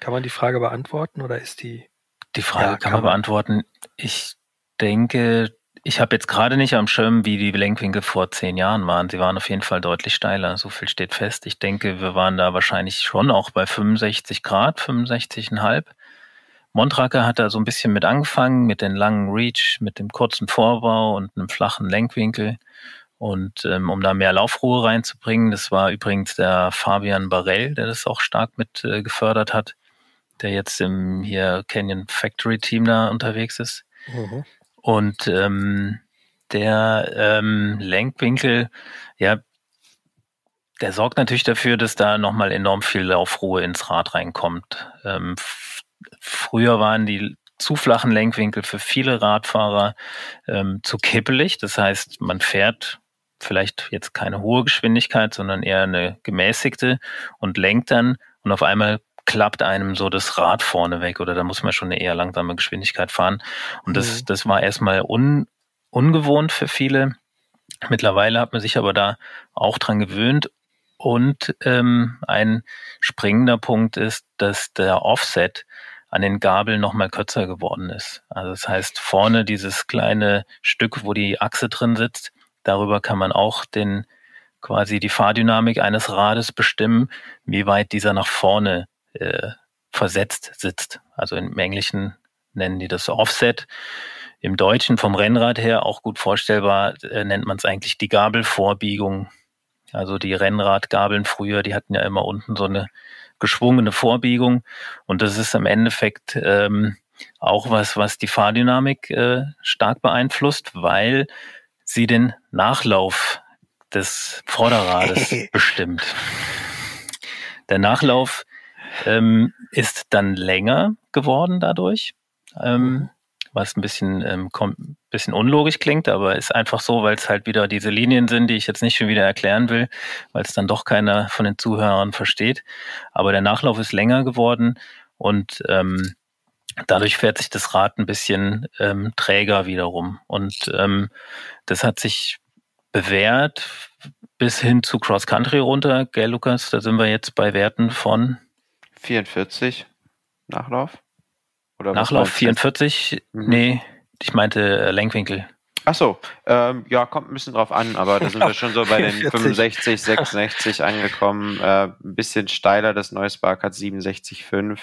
Kann man die Frage beantworten oder ist die? Die Frage ja, kann, kann man beantworten. Ich denke, ich habe jetzt gerade nicht am Schirm, wie die Lenkwinkel vor zehn Jahren waren. Sie waren auf jeden Fall deutlich steiler. So viel steht fest. Ich denke, wir waren da wahrscheinlich schon auch bei 65 Grad, 65,5. Montracker hat da so ein bisschen mit angefangen, mit den langen Reach, mit dem kurzen Vorbau und einem flachen Lenkwinkel. Und ähm, um da mehr Laufruhe reinzubringen, das war übrigens der Fabian Barell, der das auch stark mit äh, gefördert hat, der jetzt im hier Canyon Factory Team da unterwegs ist. Mhm. Und ähm, der ähm, Lenkwinkel, ja, der sorgt natürlich dafür, dass da nochmal enorm viel Laufruhe ins Rad reinkommt. Ähm, früher waren die zu flachen Lenkwinkel für viele Radfahrer ähm, zu kippelig. Das heißt, man fährt vielleicht jetzt keine hohe Geschwindigkeit, sondern eher eine gemäßigte und lenkt dann und auf einmal klappt einem so das Rad vorne weg oder da muss man schon eine eher langsame Geschwindigkeit fahren. Und das, mhm. das war erstmal un, ungewohnt für viele. Mittlerweile hat man sich aber da auch dran gewöhnt. Und ähm, ein springender Punkt ist, dass der Offset an den Gabeln nochmal kürzer geworden ist. Also das heißt, vorne dieses kleine Stück, wo die Achse drin sitzt, darüber kann man auch den quasi die Fahrdynamik eines Rades bestimmen, wie weit dieser nach vorne äh, versetzt sitzt. Also im Englischen nennen die das Offset. Im Deutschen vom Rennrad her auch gut vorstellbar, äh, nennt man es eigentlich die Gabelvorbiegung. Also die Rennradgabeln früher, die hatten ja immer unten so eine geschwungene Vorbiegung. Und das ist im Endeffekt ähm, auch was, was die Fahrdynamik äh, stark beeinflusst, weil sie den Nachlauf des Vorderrades bestimmt. Der Nachlauf ähm, ist dann länger geworden dadurch, ähm, mhm. was ein bisschen, ähm, bisschen unlogisch klingt, aber ist einfach so, weil es halt wieder diese Linien sind, die ich jetzt nicht schon wieder erklären will, weil es dann doch keiner von den Zuhörern versteht. Aber der Nachlauf ist länger geworden und ähm, dadurch fährt sich das Rad ein bisschen ähm, träger wiederum. Und ähm, das hat sich bewährt bis hin zu Cross Country runter, gell, Lukas? Da sind wir jetzt bei Werten von 44 Nachlauf? Oder Nachlauf 44? Mhm. Nee, ich meinte äh, Lenkwinkel. Ach so, ähm, ja, kommt ein bisschen drauf an, aber da sind wir schon so bei den 65, 66 angekommen. Äh, ein bisschen steiler, das neue Spark hat 67,5.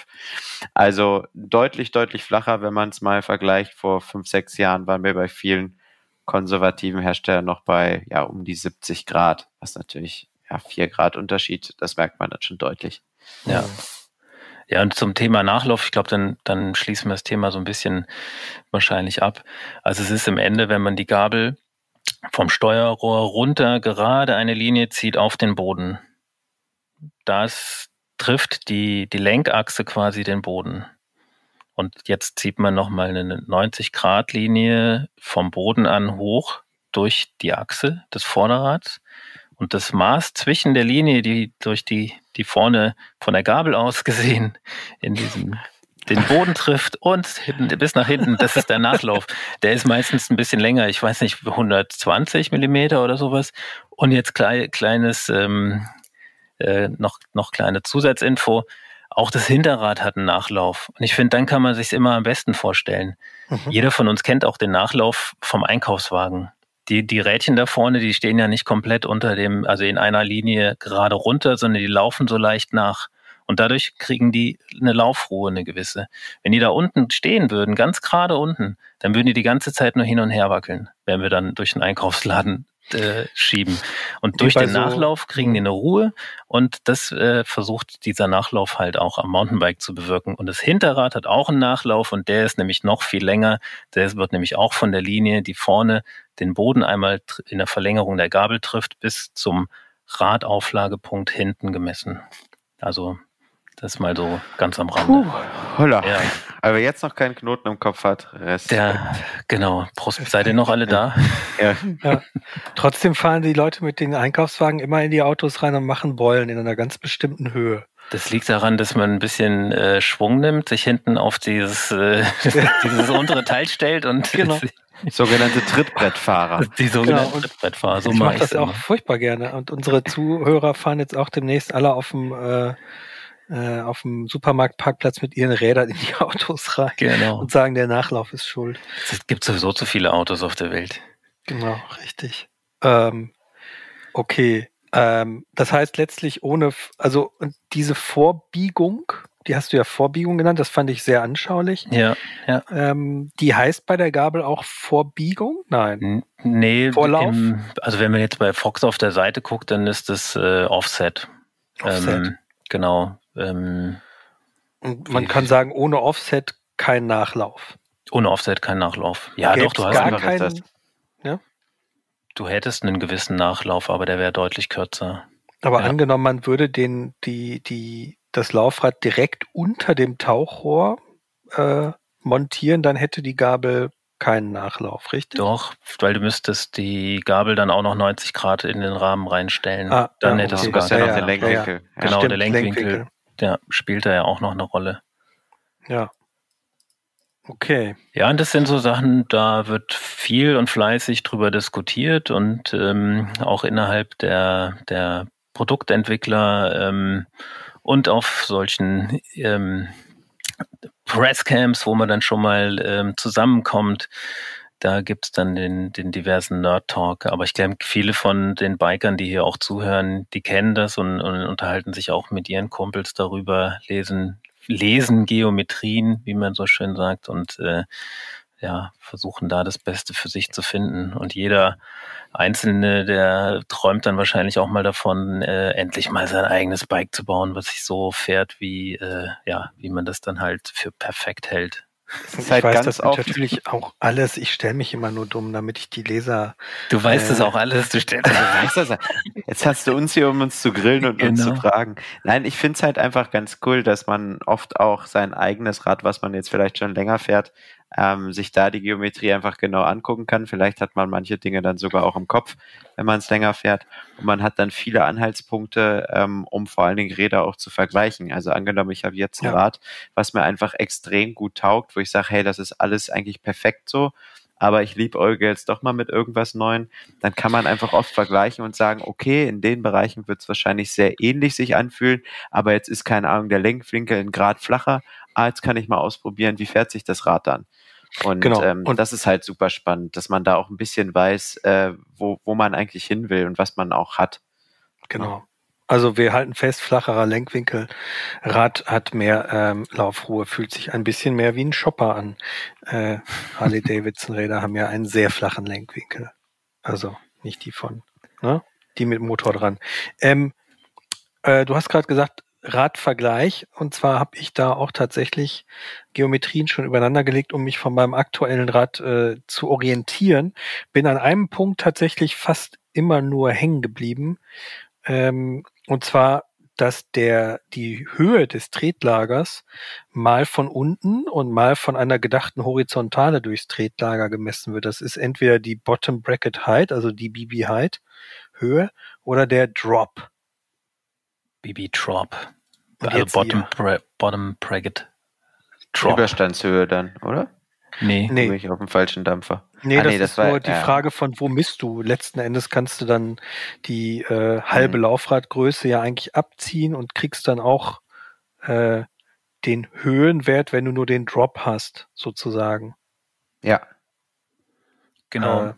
Also deutlich, deutlich flacher, wenn man es mal vergleicht. Vor fünf, sechs Jahren waren wir bei vielen konservativen Herstellern noch bei ja um die 70 Grad, was natürlich ja 4 Grad Unterschied, das merkt man dann schon deutlich. Ja. Ja, und zum Thema Nachlauf, ich glaube, dann, dann schließen wir das Thema so ein bisschen wahrscheinlich ab. Also es ist im Ende, wenn man die Gabel vom Steuerrohr runter gerade eine Linie zieht auf den Boden. Das trifft die, die Lenkachse quasi den Boden. Und jetzt zieht man nochmal eine 90-Grad-Linie vom Boden an hoch durch die Achse des Vorderrads. Und das Maß zwischen der Linie, die durch die, die vorne von der Gabel aus gesehen in diesem den Boden trifft und hinten, bis nach hinten, das ist der Nachlauf. Der ist meistens ein bisschen länger, ich weiß nicht, 120 Millimeter oder sowas. Und jetzt klei, kleines, ähm, äh, noch, noch kleine Zusatzinfo. Auch das Hinterrad hat einen Nachlauf. Und ich finde, dann kann man sich immer am besten vorstellen. Mhm. Jeder von uns kennt auch den Nachlauf vom Einkaufswagen die, die Rädchen da vorne, die stehen ja nicht komplett unter dem, also in einer Linie gerade runter, sondern die laufen so leicht nach. Und dadurch kriegen die eine Laufruhe, eine gewisse. Wenn die da unten stehen würden, ganz gerade unten, dann würden die die ganze Zeit nur hin und her wackeln, wenn wir dann durch den Einkaufsladen äh, schieben. Und durch den so Nachlauf kriegen die eine Ruhe und das äh, versucht dieser Nachlauf halt auch am Mountainbike zu bewirken. Und das Hinterrad hat auch einen Nachlauf und der ist nämlich noch viel länger. Der wird nämlich auch von der Linie, die vorne den Boden einmal in der Verlängerung der Gabel trifft, bis zum Radauflagepunkt hinten gemessen. Also das mal so ganz am Rande. Puh, holla. Ja. Aber jetzt noch keinen Knoten im Kopf hat, Rest. Der, genau. Prost, seid ihr noch alle da? Ja. ja. Trotzdem fahren die Leute mit den Einkaufswagen immer in die Autos rein und machen Beulen in einer ganz bestimmten Höhe. Das liegt daran, dass man ein bisschen äh, Schwung nimmt, sich hinten auf dieses, äh, dieses untere Teil stellt und genau. Sogenannte Trittbrettfahrer. Die sogenannten genau. Trittbrettfahrer. So ich mache das auch furchtbar gerne. Und unsere Zuhörer fahren jetzt auch demnächst alle auf dem äh, äh, auf dem Supermarktparkplatz mit ihren Rädern in die Autos rein genau. und sagen, der Nachlauf ist schuld. Es gibt sowieso zu viele Autos auf der Welt. Genau, richtig. Ähm, okay. Ähm, das heißt letztlich ohne, also diese Vorbiegung, die hast du ja Vorbiegung genannt, das fand ich sehr anschaulich. Ja, ja. Ähm, die heißt bei der Gabel auch Vorbiegung? Nein. Nee, Vorlauf? Im, also wenn man jetzt bei Fox auf der Seite guckt, dann ist das äh, Offset. Offset. Ähm, genau. Ähm, Und man kann sagen, ohne Offset kein Nachlauf. Ohne Offset kein Nachlauf. Ja, Gäb's doch, du hast gar keinen, ja? Du hättest einen gewissen Nachlauf, aber der wäre deutlich kürzer. Aber ja. angenommen, man würde den, die, die, das Laufrad direkt unter dem Tauchrohr äh, montieren, dann hätte die Gabel keinen Nachlauf, richtig? Doch, weil du müsstest die Gabel dann auch noch 90 Grad in den Rahmen reinstellen. Ah, dann ja, hättest okay. du gar ja, ja, den Lenkwinkel. Ja, genau, Stimmt, der Lenkwinkel, Lenkwinkel, der spielt da ja auch noch eine Rolle. Ja. Okay. Ja, und das sind so Sachen, da wird viel und fleißig drüber diskutiert und ähm, auch innerhalb der, der Produktentwickler ähm, und auf solchen ähm, Presscamps, wo man dann schon mal ähm, zusammenkommt. Da gibt's dann den, den diversen Nerd-Talk. Aber ich glaube, viele von den Bikern, die hier auch zuhören, die kennen das und, und unterhalten sich auch mit ihren Kumpels darüber, lesen, lesen Geometrien, wie man so schön sagt, und äh, ja, versuchen da das Beste für sich zu finden. Und jeder Einzelne, der träumt dann wahrscheinlich auch mal davon, äh, endlich mal sein eigenes Bike zu bauen, was sich so fährt, wie, äh, ja, wie man das dann halt für perfekt hält. Das ist halt ich weiß das natürlich auch alles. Ich stelle mich immer nur dumm, damit ich die Leser. Du weißt das äh, auch alles. Du stellst. Du das. Jetzt hast du uns hier, um uns zu grillen und genau. uns zu genau. fragen. Nein, ich finde es halt einfach ganz cool, dass man oft auch sein eigenes Rad, was man jetzt vielleicht schon länger fährt, ähm, sich da die Geometrie einfach genau angucken kann. Vielleicht hat man manche Dinge dann sogar auch im Kopf, wenn man es länger fährt. Und man hat dann viele Anhaltspunkte, ähm, um vor allen Dingen Räder auch zu vergleichen. Also angenommen, ich habe jetzt ein ja. Rad, was mir einfach extrem gut taugt, wo ich sage, hey, das ist alles eigentlich perfekt so aber ich liebe jetzt doch mal mit irgendwas Neuem, dann kann man einfach oft vergleichen und sagen, okay, in den Bereichen wird es wahrscheinlich sehr ähnlich sich anfühlen, aber jetzt ist keine Ahnung der Lenkwinkel ein Grad flacher. Ah, jetzt kann ich mal ausprobieren, wie fährt sich das Rad dann? Und, genau. ähm, und das ist halt super spannend, dass man da auch ein bisschen weiß, äh, wo, wo man eigentlich hin will und was man auch hat. Genau. Also wir halten fest, flacherer Lenkwinkel. Rad hat mehr ähm, Laufruhe, fühlt sich ein bisschen mehr wie ein Shopper an. Äh, Harley Davidson Räder haben ja einen sehr flachen Lenkwinkel. Also nicht die von, ne? Die mit Motor dran. Ähm, äh, du hast gerade gesagt, Radvergleich. Und zwar habe ich da auch tatsächlich Geometrien schon übereinander gelegt, um mich von meinem aktuellen Rad äh, zu orientieren. Bin an einem Punkt tatsächlich fast immer nur hängen geblieben. Ähm, und zwar, dass der, die Höhe des Tretlagers mal von unten und mal von einer gedachten Horizontale durchs Tretlager gemessen wird. Das ist entweder die Bottom Bracket Height, also die BB Height Höhe, oder der Drop. BB Drop. Also Bottom, Bra Bottom Bracket Drop. Überstandshöhe dann, oder? Nee. nee. Bin ich auf dem falschen Dampfer. Nee, ah, das, nee, das ist war, nur die ja. Frage von, wo misst du? Letzten Endes kannst du dann die äh, halbe mhm. Laufradgröße ja eigentlich abziehen und kriegst dann auch äh, den Höhenwert, wenn du nur den Drop hast, sozusagen. Ja. Genau. Äh,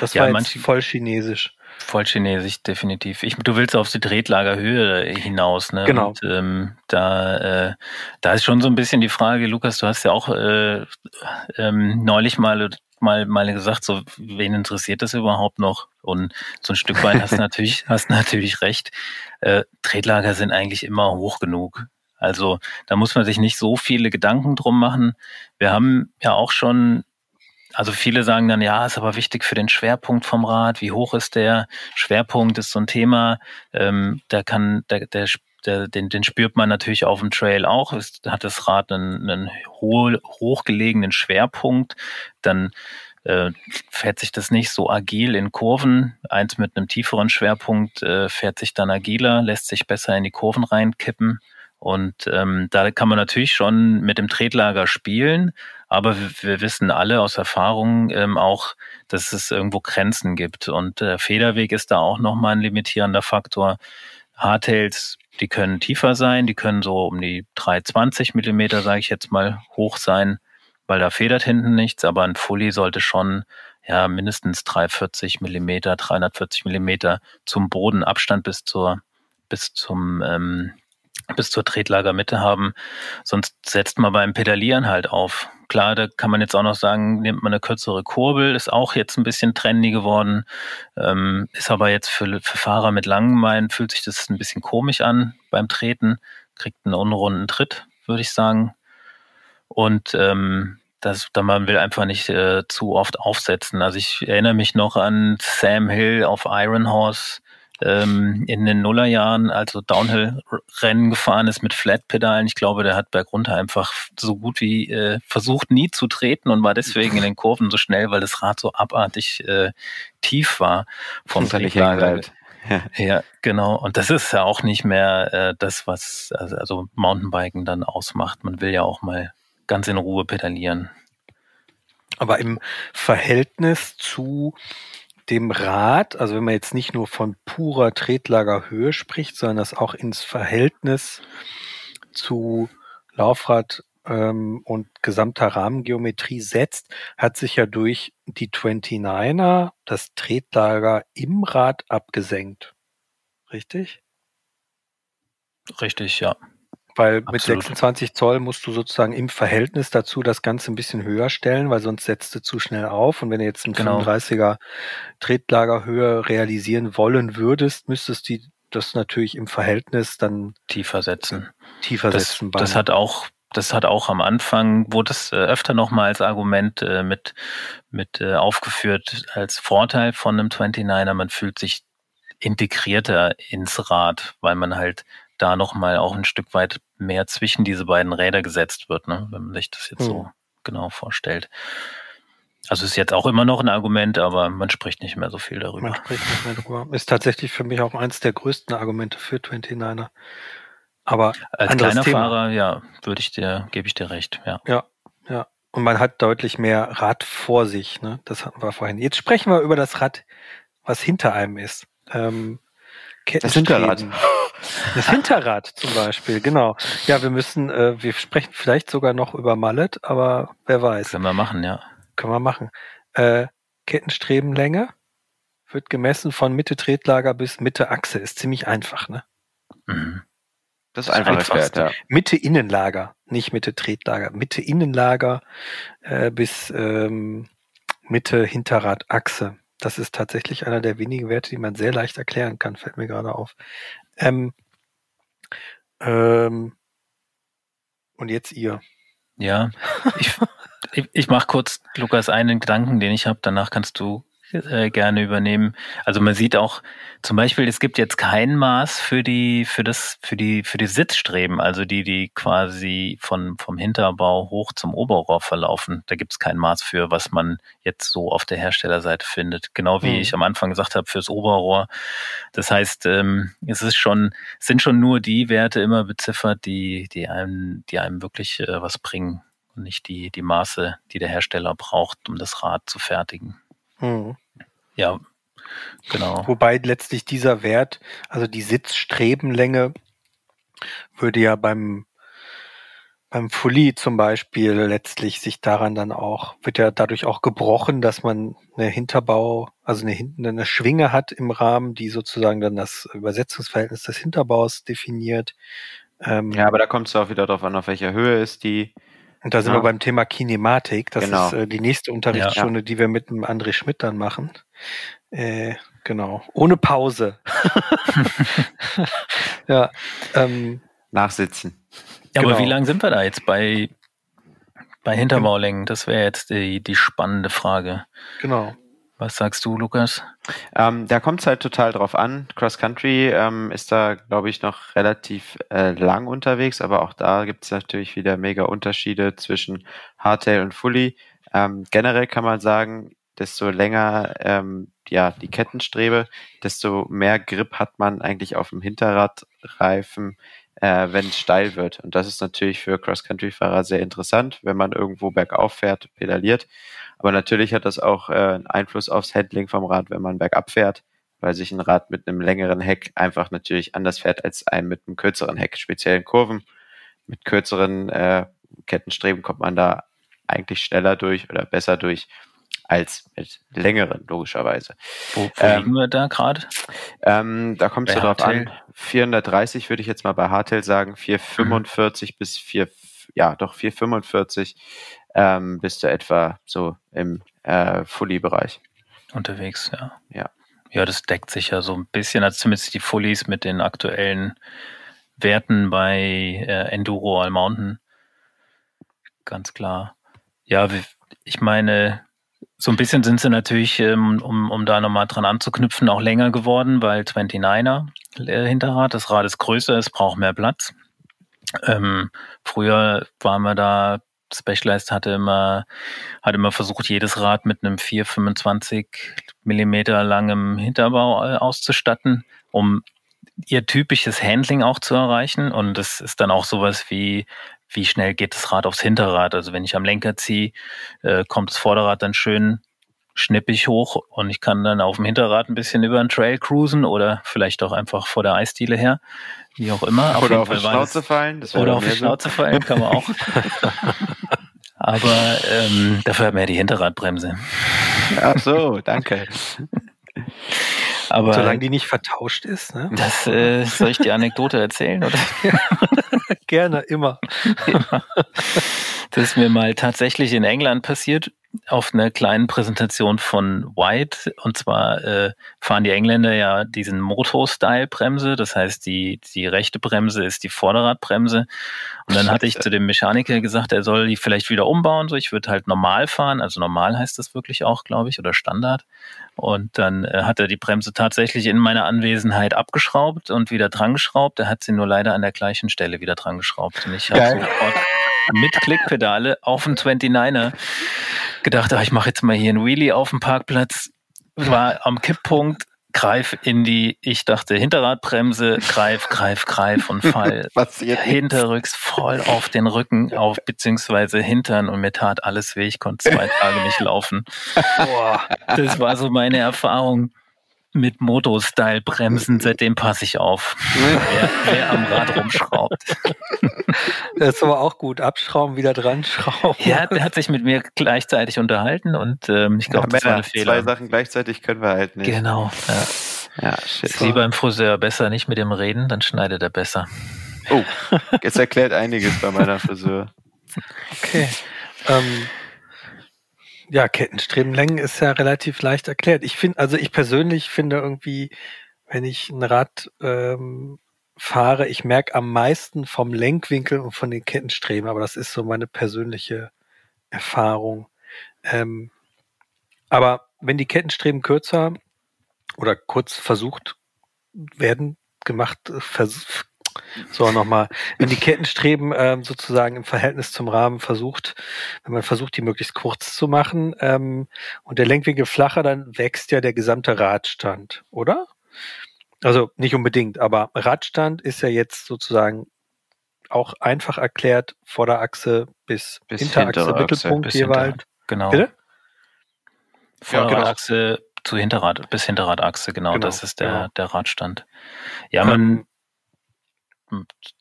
das ja, war jetzt voll chinesisch. Voll chinesisch, definitiv. Ich, du willst auf die Tretlagerhöhe hinaus, ne? Genau. Und, ähm, da, äh, da ist schon so ein bisschen die Frage, Lukas, du hast ja auch äh, ähm, neulich mal mal, mal gesagt, so, wen interessiert das überhaupt noch? Und so ein Stück weit hast du natürlich, hast natürlich recht. Äh, Tretlager sind eigentlich immer hoch genug. Also da muss man sich nicht so viele Gedanken drum machen. Wir haben ja auch schon also viele sagen dann, ja, ist aber wichtig für den Schwerpunkt vom Rad. Wie hoch ist der? Schwerpunkt ist so ein Thema. Ähm, da kann, der, der, den, den spürt man natürlich auf dem Trail auch. Es hat das Rad einen, einen hoch, hochgelegenen Schwerpunkt. Dann äh, fährt sich das nicht so agil in Kurven. Eins mit einem tieferen Schwerpunkt äh, fährt sich dann agiler, lässt sich besser in die Kurven reinkippen. Und ähm, da kann man natürlich schon mit dem Tretlager spielen, aber wir, wissen alle aus Erfahrung ähm, auch, dass es irgendwo Grenzen gibt. Und der Federweg ist da auch nochmal ein limitierender Faktor. Hardtails, die können tiefer sein, die können so um die 320 Millimeter, sage ich jetzt mal, hoch sein, weil da federt hinten nichts, aber ein Fully sollte schon ja mindestens 340 Millimeter, 340 Millimeter zum Boden Abstand bis zur bis zum ähm, bis zur Tretlagermitte haben. Sonst setzt man beim Pedalieren halt auf. Klar, da kann man jetzt auch noch sagen, nimmt man eine kürzere Kurbel, ist auch jetzt ein bisschen trendy geworden, ähm, ist aber jetzt für, für Fahrer mit langen Beinen, fühlt sich das ein bisschen komisch an beim Treten, kriegt einen unrunden Tritt, würde ich sagen. Und ähm, das, da man will einfach nicht äh, zu oft aufsetzen. Also ich erinnere mich noch an Sam Hill auf Iron Horse, ähm, in den Nullerjahren, also Downhill-Rennen gefahren ist mit Flatpedalen. Ich glaube, der hat bergunter einfach so gut wie äh, versucht, nie zu treten und war deswegen in den Kurven so schnell, weil das Rad so abartig äh, tief war vom Tretlager. Ja. ja, genau. Und das ist ja auch nicht mehr äh, das, was also, also Mountainbiken dann ausmacht. Man will ja auch mal ganz in Ruhe pedalieren. Aber im Verhältnis zu dem Rad, also wenn man jetzt nicht nur von purer Tretlagerhöhe spricht, sondern das auch ins Verhältnis zu Laufrad ähm, und gesamter Rahmengeometrie setzt, hat sich ja durch die 29er das Tretlager im Rad abgesenkt. Richtig? Richtig, ja. Weil Absolut. mit 26 Zoll musst du sozusagen im Verhältnis dazu das Ganze ein bisschen höher stellen, weil sonst setzt du zu schnell auf. Und wenn du jetzt einen genau. 35er Tretlagerhöhe realisieren wollen würdest, müsstest du das natürlich im Verhältnis dann tiefer setzen. Tiefer das, setzen. Das hat auch das hat auch am Anfang, wurde es äh, öfter nochmal als Argument äh, mit, mit äh, aufgeführt als Vorteil von einem 29er. Man fühlt sich integrierter ins Rad, weil man halt da nochmal auch ein Stück weit mehr zwischen diese beiden Räder gesetzt wird, ne? wenn man sich das jetzt mhm. so hm. genau vorstellt. Also ist jetzt auch immer noch ein Argument, aber man spricht nicht mehr so viel darüber. Man spricht nicht mehr darüber. Ist tatsächlich für mich auch eins der größten Argumente für 29er. Aber als kleiner Thema. Fahrer, ja, würde ich dir, gebe ich dir recht, ja. Ja, ja. Und man hat deutlich mehr Rad vor sich, ne? Das hatten wir vorhin. Jetzt sprechen wir über das Rad, was hinter einem ist. Ähm, das Hinterrad. Das Hinterrad zum Beispiel, genau. Ja, wir müssen, äh, wir sprechen vielleicht sogar noch über Mallet, aber wer weiß. Können wir machen, ja. Können wir machen. Äh, Kettenstrebenlänge wird gemessen von Mitte Tretlager bis Mitte Achse. Ist ziemlich einfach, ne? Mhm. Das ist einfach Wert, ja. Mitte Innenlager, nicht Mitte Tretlager. Mitte Innenlager äh, bis ähm, Mitte Hinterradachse. Das ist tatsächlich einer der wenigen Werte, die man sehr leicht erklären kann, fällt mir gerade auf. Ähm, ähm, und jetzt ihr. Ja, ich, ich, ich mache kurz, Lukas, einen Gedanken, den ich habe. Danach kannst du äh, gerne übernehmen. Also man sieht auch zum Beispiel, es gibt jetzt kein Maß für die, für das, für die, für die Sitzstreben, also die, die quasi von, vom Hinterbau hoch zum Oberrohr verlaufen. Da gibt es kein Maß für, was man jetzt so auf der Herstellerseite findet. Genau wie mhm. ich am Anfang gesagt habe, fürs Oberrohr. Das heißt, ähm, es ist schon, sind schon nur die Werte immer beziffert, die, die einem, die einem wirklich äh, was bringen und nicht die, die Maße, die der Hersteller braucht, um das Rad zu fertigen. Mhm. Ja, genau. Wobei letztlich dieser Wert, also die Sitzstrebenlänge, würde ja beim beim Fully zum Beispiel letztlich sich daran dann auch, wird ja dadurch auch gebrochen, dass man eine Hinterbau, also eine, hinten eine Schwinge hat im Rahmen, die sozusagen dann das Übersetzungsverhältnis des Hinterbaus definiert. Ähm, ja, aber da kommt es auch wieder darauf an, auf welcher Höhe ist die und da sind ja. wir beim Thema Kinematik. Das genau. ist äh, die nächste Unterrichtsstunde, ja. die wir mit dem André Schmidt dann machen. Äh, genau. Ohne Pause. ja. Ähm, Nachsitzen. Ja, genau. aber wie lange sind wir da jetzt bei, bei Hinterbaulängen? Das wäre jetzt die, die spannende Frage. Genau. Was sagst du, Lukas? Ähm, da kommt es halt total drauf an. Cross Country ähm, ist da, glaube ich, noch relativ äh, lang unterwegs, aber auch da gibt es natürlich wieder mega Unterschiede zwischen Hardtail und Fully. Ähm, generell kann man sagen, desto länger ähm, ja, die Kettenstrebe, desto mehr Grip hat man eigentlich auf dem Hinterradreifen, äh, wenn es steil wird. Und das ist natürlich für Cross-Country-Fahrer sehr interessant, wenn man irgendwo bergauf fährt, pedaliert. Aber natürlich hat das auch äh, einen Einfluss aufs Handling vom Rad, wenn man bergab fährt, weil sich ein Rad mit einem längeren Heck einfach natürlich anders fährt als ein mit einem kürzeren Heck, speziell in Kurven. Mit kürzeren äh, Kettenstreben kommt man da eigentlich schneller durch oder besser durch als mit längeren, logischerweise. Wo, wo ähm, liegen wir da gerade? Ähm, da kommt es darauf an. 430 würde ich jetzt mal bei Hardtail sagen, 445 mhm. bis 4, ja, doch 445 ähm, bist du etwa so im äh, Fully-Bereich. Unterwegs, ja. Ja. Ja, das deckt sich ja so ein bisschen, also zumindest die Fullies mit den aktuellen Werten bei äh, Enduro All Mountain. Ganz klar. Ja, ich meine, so ein bisschen sind sie natürlich, ähm, um, um da nochmal dran anzuknüpfen, auch länger geworden, weil 29er äh, Hinterrad, das Rad ist größer, es braucht mehr Platz. Ähm, früher waren wir da Specialized hatte immer, hat immer versucht, jedes Rad mit einem 425 Millimeter langem Hinterbau äh, auszustatten, um ihr typisches Handling auch zu erreichen. Und das ist dann auch sowas wie, wie schnell geht das Rad aufs Hinterrad. Also wenn ich am Lenker ziehe, äh, kommt das Vorderrad dann schön schnippig hoch und ich kann dann auf dem Hinterrad ein bisschen über den Trail cruisen oder vielleicht auch einfach vor der Eisdiele her, wie auch immer. Auf oder auf die Schnauze fallen. oder auf die Schnauze fallen, kann man auch. Aber ähm, dafür hat man ja die Hinterradbremse. Ach so, danke. Aber solange die nicht vertauscht ist. Ne? Das äh, soll ich die Anekdote erzählen oder? Gerne, immer. Ja. Das ist mir mal tatsächlich in England passiert auf einer kleinen Präsentation von White. Und zwar äh, fahren die Engländer ja diesen Moto-Style-Bremse. Das heißt, die, die rechte Bremse ist die Vorderradbremse. Und dann hatte ich zu dem Mechaniker gesagt, er soll die vielleicht wieder umbauen. So, ich würde halt normal fahren. Also normal heißt das wirklich auch, glaube ich, oder Standard. Und dann äh, hat er die Bremse tatsächlich in meiner Anwesenheit abgeschraubt und wieder dran geschraubt. Er hat sie nur leider an der gleichen Stelle wieder dran geschraubt. Und ich habe sofort mit Klickpedale auf dem 29er gedacht, ach, ich mache jetzt mal hier einen Wheelie auf dem Parkplatz, war am Kipppunkt, greif in die, ich dachte, Hinterradbremse, greif, greif, greif und fall hinterrücks voll auf den Rücken, auf beziehungsweise Hintern und mir tat alles weh. Ich konnte zwei Tage nicht laufen. Boah, das war so meine Erfahrung mit Moto-Style-Bremsen, seitdem passe ich auf, wer, wer, am Rad rumschraubt. Das ist aber auch gut. Abschrauben, wieder dran schrauben. Ja, der hat sich mit mir gleichzeitig unterhalten und ähm, ich glaube, ja, das war ein Fehler. Zwei Sachen gleichzeitig können wir halt nicht. Genau. Ja. Ja, shit. Ist wie beim Friseur besser nicht mit dem reden, dann schneidet er besser. Oh, jetzt erklärt einiges bei meiner Friseur. Okay. Ähm, ja, Kettenstrebenlängen ist ja relativ leicht erklärt. Ich finde, also ich persönlich finde irgendwie, wenn ich ein Rad ähm, fahre, ich merke am meisten vom Lenkwinkel und von den Kettenstreben, aber das ist so meine persönliche Erfahrung. Ähm, aber wenn die Kettenstreben kürzer oder kurz versucht werden, gemacht, vers so, nochmal. Wenn die Kettenstreben ähm, sozusagen im Verhältnis zum Rahmen versucht, wenn man versucht, die möglichst kurz zu machen ähm, und der Lenkwinkel flacher, dann wächst ja der gesamte Radstand, oder? Also nicht unbedingt, aber Radstand ist ja jetzt sozusagen auch einfach erklärt Vorderachse bis, bis Hinterachse, Mittelpunkt jeweils. Hinter, genau. Bitte? Vorderachse ja, genau. zu Hinterrad, bis Hinterradachse, genau, genau das ist der, genau. der Radstand. Ja, man,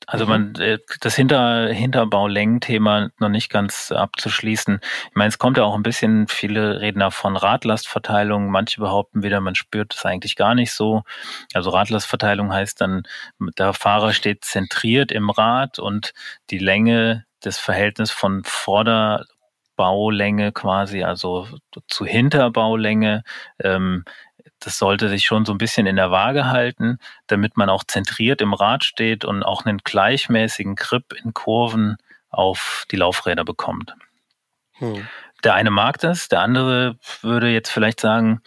also mhm. man äh, das Hinter Hinterbaulängenthema noch nicht ganz abzuschließen. Ich meine, es kommt ja auch ein bisschen, viele reden da von Radlastverteilung, manche behaupten wieder, man spürt es eigentlich gar nicht so. Also Radlastverteilung heißt dann, der Fahrer steht zentriert im Rad und die Länge, das Verhältnis von Vorderbaulänge quasi, also zu Hinterbaulänge, ähm, das sollte sich schon so ein bisschen in der Waage halten, damit man auch zentriert im Rad steht und auch einen gleichmäßigen Grip in Kurven auf die Laufräder bekommt. Hm. Der eine mag das, der andere würde jetzt vielleicht sagen,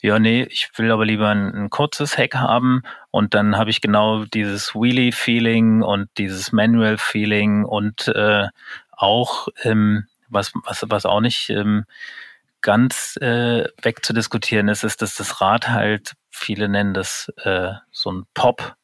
ja, nee, ich will aber lieber ein, ein kurzes Heck haben und dann habe ich genau dieses Wheelie-Feeling und dieses Manual-Feeling und äh, auch, ähm, was, was, was auch nicht ähm, ganz äh, wegzudiskutieren ist, ist, dass das Rad halt, viele nennen das äh, so ein Pop,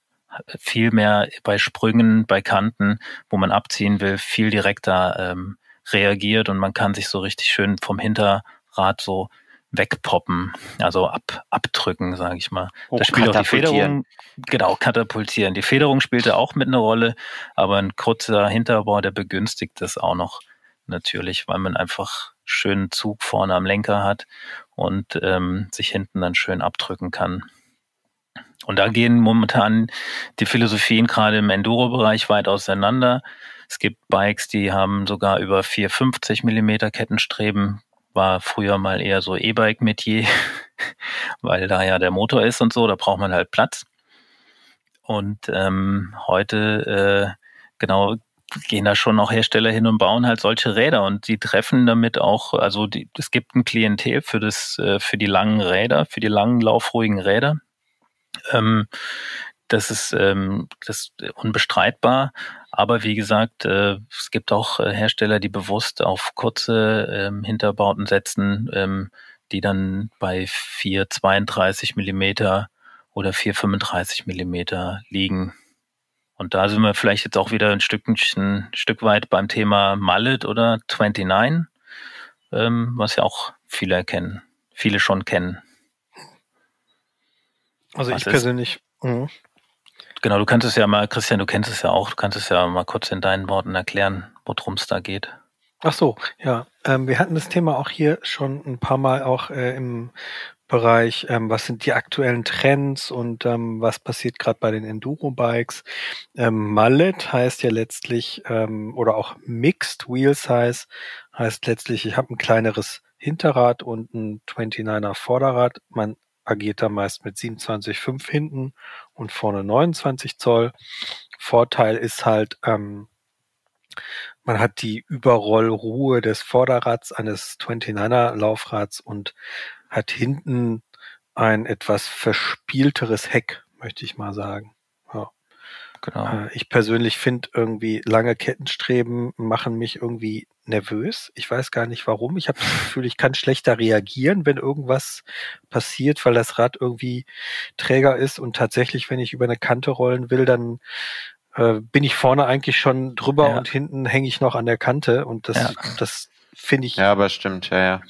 viel mehr bei Sprüngen, bei Kanten, wo man abziehen will, viel direkter ähm, reagiert und man kann sich so richtig schön vom Hinterrad so wegpoppen, also ab, abdrücken, sage ich mal. Oh, da spielt auch die Federung, genau, katapultieren. Die Federung spielte auch mit einer Rolle, aber ein kurzer Hinterbau, der begünstigt das auch noch natürlich, weil man einfach schönen Zug vorne am Lenker hat und ähm, sich hinten dann schön abdrücken kann. Und da gehen momentan die Philosophien gerade im Enduro-Bereich weit auseinander. Es gibt Bikes, die haben sogar über 450 Millimeter Kettenstreben. War früher mal eher so E-Bike-Metier, weil da ja der Motor ist und so, da braucht man halt Platz. Und ähm, heute äh, genau gehen da schon auch Hersteller hin und bauen halt solche Räder und die treffen damit auch, also die, es gibt ein Klientel für das, äh, für die langen Räder, für die langen laufruhigen Räder. Ähm, das ist ähm, das ist unbestreitbar. Aber wie gesagt, äh, es gibt auch äh, Hersteller, die bewusst auf kurze ähm, Hinterbauten setzen, ähm, die dann bei 4,32 Millimeter oder 4,35 Millimeter liegen. Und da sind wir vielleicht jetzt auch wieder ein Stück, ein Stück weit beim Thema Mallet oder 29, ähm, was ja auch viele erkennen. viele schon kennen. Also Was ich persönlich. Mh. Genau, du kannst es ja mal, Christian, du kennst es ja auch, du kannst es ja mal kurz in deinen Worten erklären, worum es da geht. Ach so, ja. Ähm, wir hatten das Thema auch hier schon ein paar Mal auch äh, im Bereich, ähm, was sind die aktuellen Trends und ähm, was passiert gerade bei den Enduro-Bikes. Ähm, Mallet heißt ja letztlich, ähm, oder auch Mixed Wheel Size heißt letztlich, ich habe ein kleineres Hinterrad und ein 29er Vorderrad. Man agiert da meist mit 27,5 hinten und vorne 29 Zoll. Vorteil ist halt, ähm, man hat die Überrollruhe des Vorderrads eines 29er Laufrads und hat hinten ein etwas verspielteres Heck, möchte ich mal sagen. Ja. Genau. Äh, ich persönlich finde irgendwie lange Kettenstreben machen mich irgendwie nervös. Ich weiß gar nicht warum. Ich habe das Gefühl, ich kann schlechter reagieren, wenn irgendwas passiert, weil das Rad irgendwie träger ist und tatsächlich, wenn ich über eine Kante rollen will, dann äh, bin ich vorne eigentlich schon drüber ja. und hinten hänge ich noch an der Kante und das, ja. das finde ich. Ja, aber stimmt, ja, ja.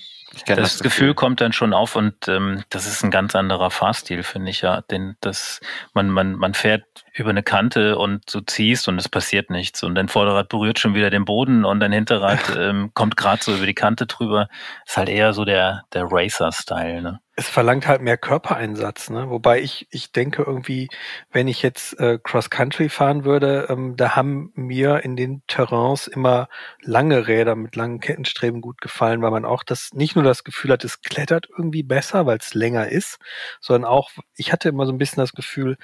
Das, das, Gefühl kommt dann schon auf und ähm, das ist ein ganz anderer Fahrstil, finde ich ja. Denn das, man, man, man fährt über eine Kante und du ziehst und es passiert nichts. Und dein Vorderrad berührt schon wieder den Boden und dein Hinterrad ähm, kommt gerade so über die Kante drüber. Ist halt eher so der, der Racer-Style, ne? es verlangt halt mehr Körpereinsatz, ne? Wobei ich, ich denke irgendwie, wenn ich jetzt äh, Cross-Country fahren würde, ähm, da haben mir in den Terrains immer lange Räder mit langen Kettenstreben gut gefallen, weil man auch das nicht nur das Gefühl hat, es klettert irgendwie besser, weil es länger ist, sondern auch, ich hatte immer so ein bisschen das Gefühl,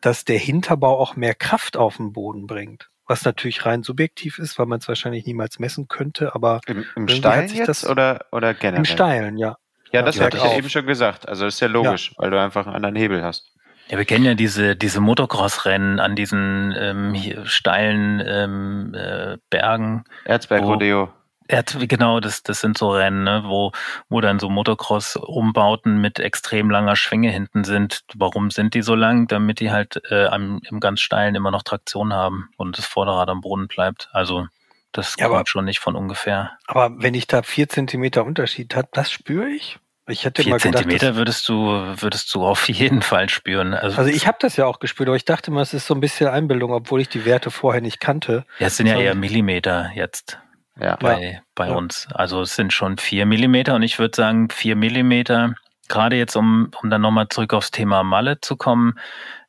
dass der Hinterbau auch mehr Kraft auf den Boden bringt. Was natürlich rein subjektiv ist, weil man es wahrscheinlich niemals messen könnte, aber im, im Steilen jetzt das, oder, oder generell? Im Steilen, ja. Ja, das hatte ich ja eben schon gesagt. Also ist ja logisch, ja. weil du einfach einen anderen Hebel hast. Ja, wir kennen ja diese, diese Motocross-Rennen an diesen ähm, steilen ähm, äh, Bergen. Erzberg-Rodeo. Erz, genau, das, das sind so Rennen, ne, wo, wo dann so Motocross-Umbauten mit extrem langer Schwinge hinten sind. Warum sind die so lang? Damit die halt äh, am, im ganz steilen immer noch Traktion haben und das Vorderrad am Boden bleibt. Also das ja, kommt aber, schon nicht von ungefähr. Aber wenn ich da vier Zentimeter Unterschied habe, das spüre ich. Ich hätte Vier mal gedacht, Zentimeter würdest du, würdest du auf jeden Fall spüren. Also, also ich habe das ja auch gespürt, aber ich dachte mal, es ist so ein bisschen Einbildung, obwohl ich die Werte vorher nicht kannte. Ja, es sind ja eher Millimeter jetzt ja. bei, bei ja. uns. Also es sind schon vier Millimeter und ich würde sagen, vier Millimeter, gerade jetzt, um, um dann nochmal zurück aufs Thema Mallet zu kommen,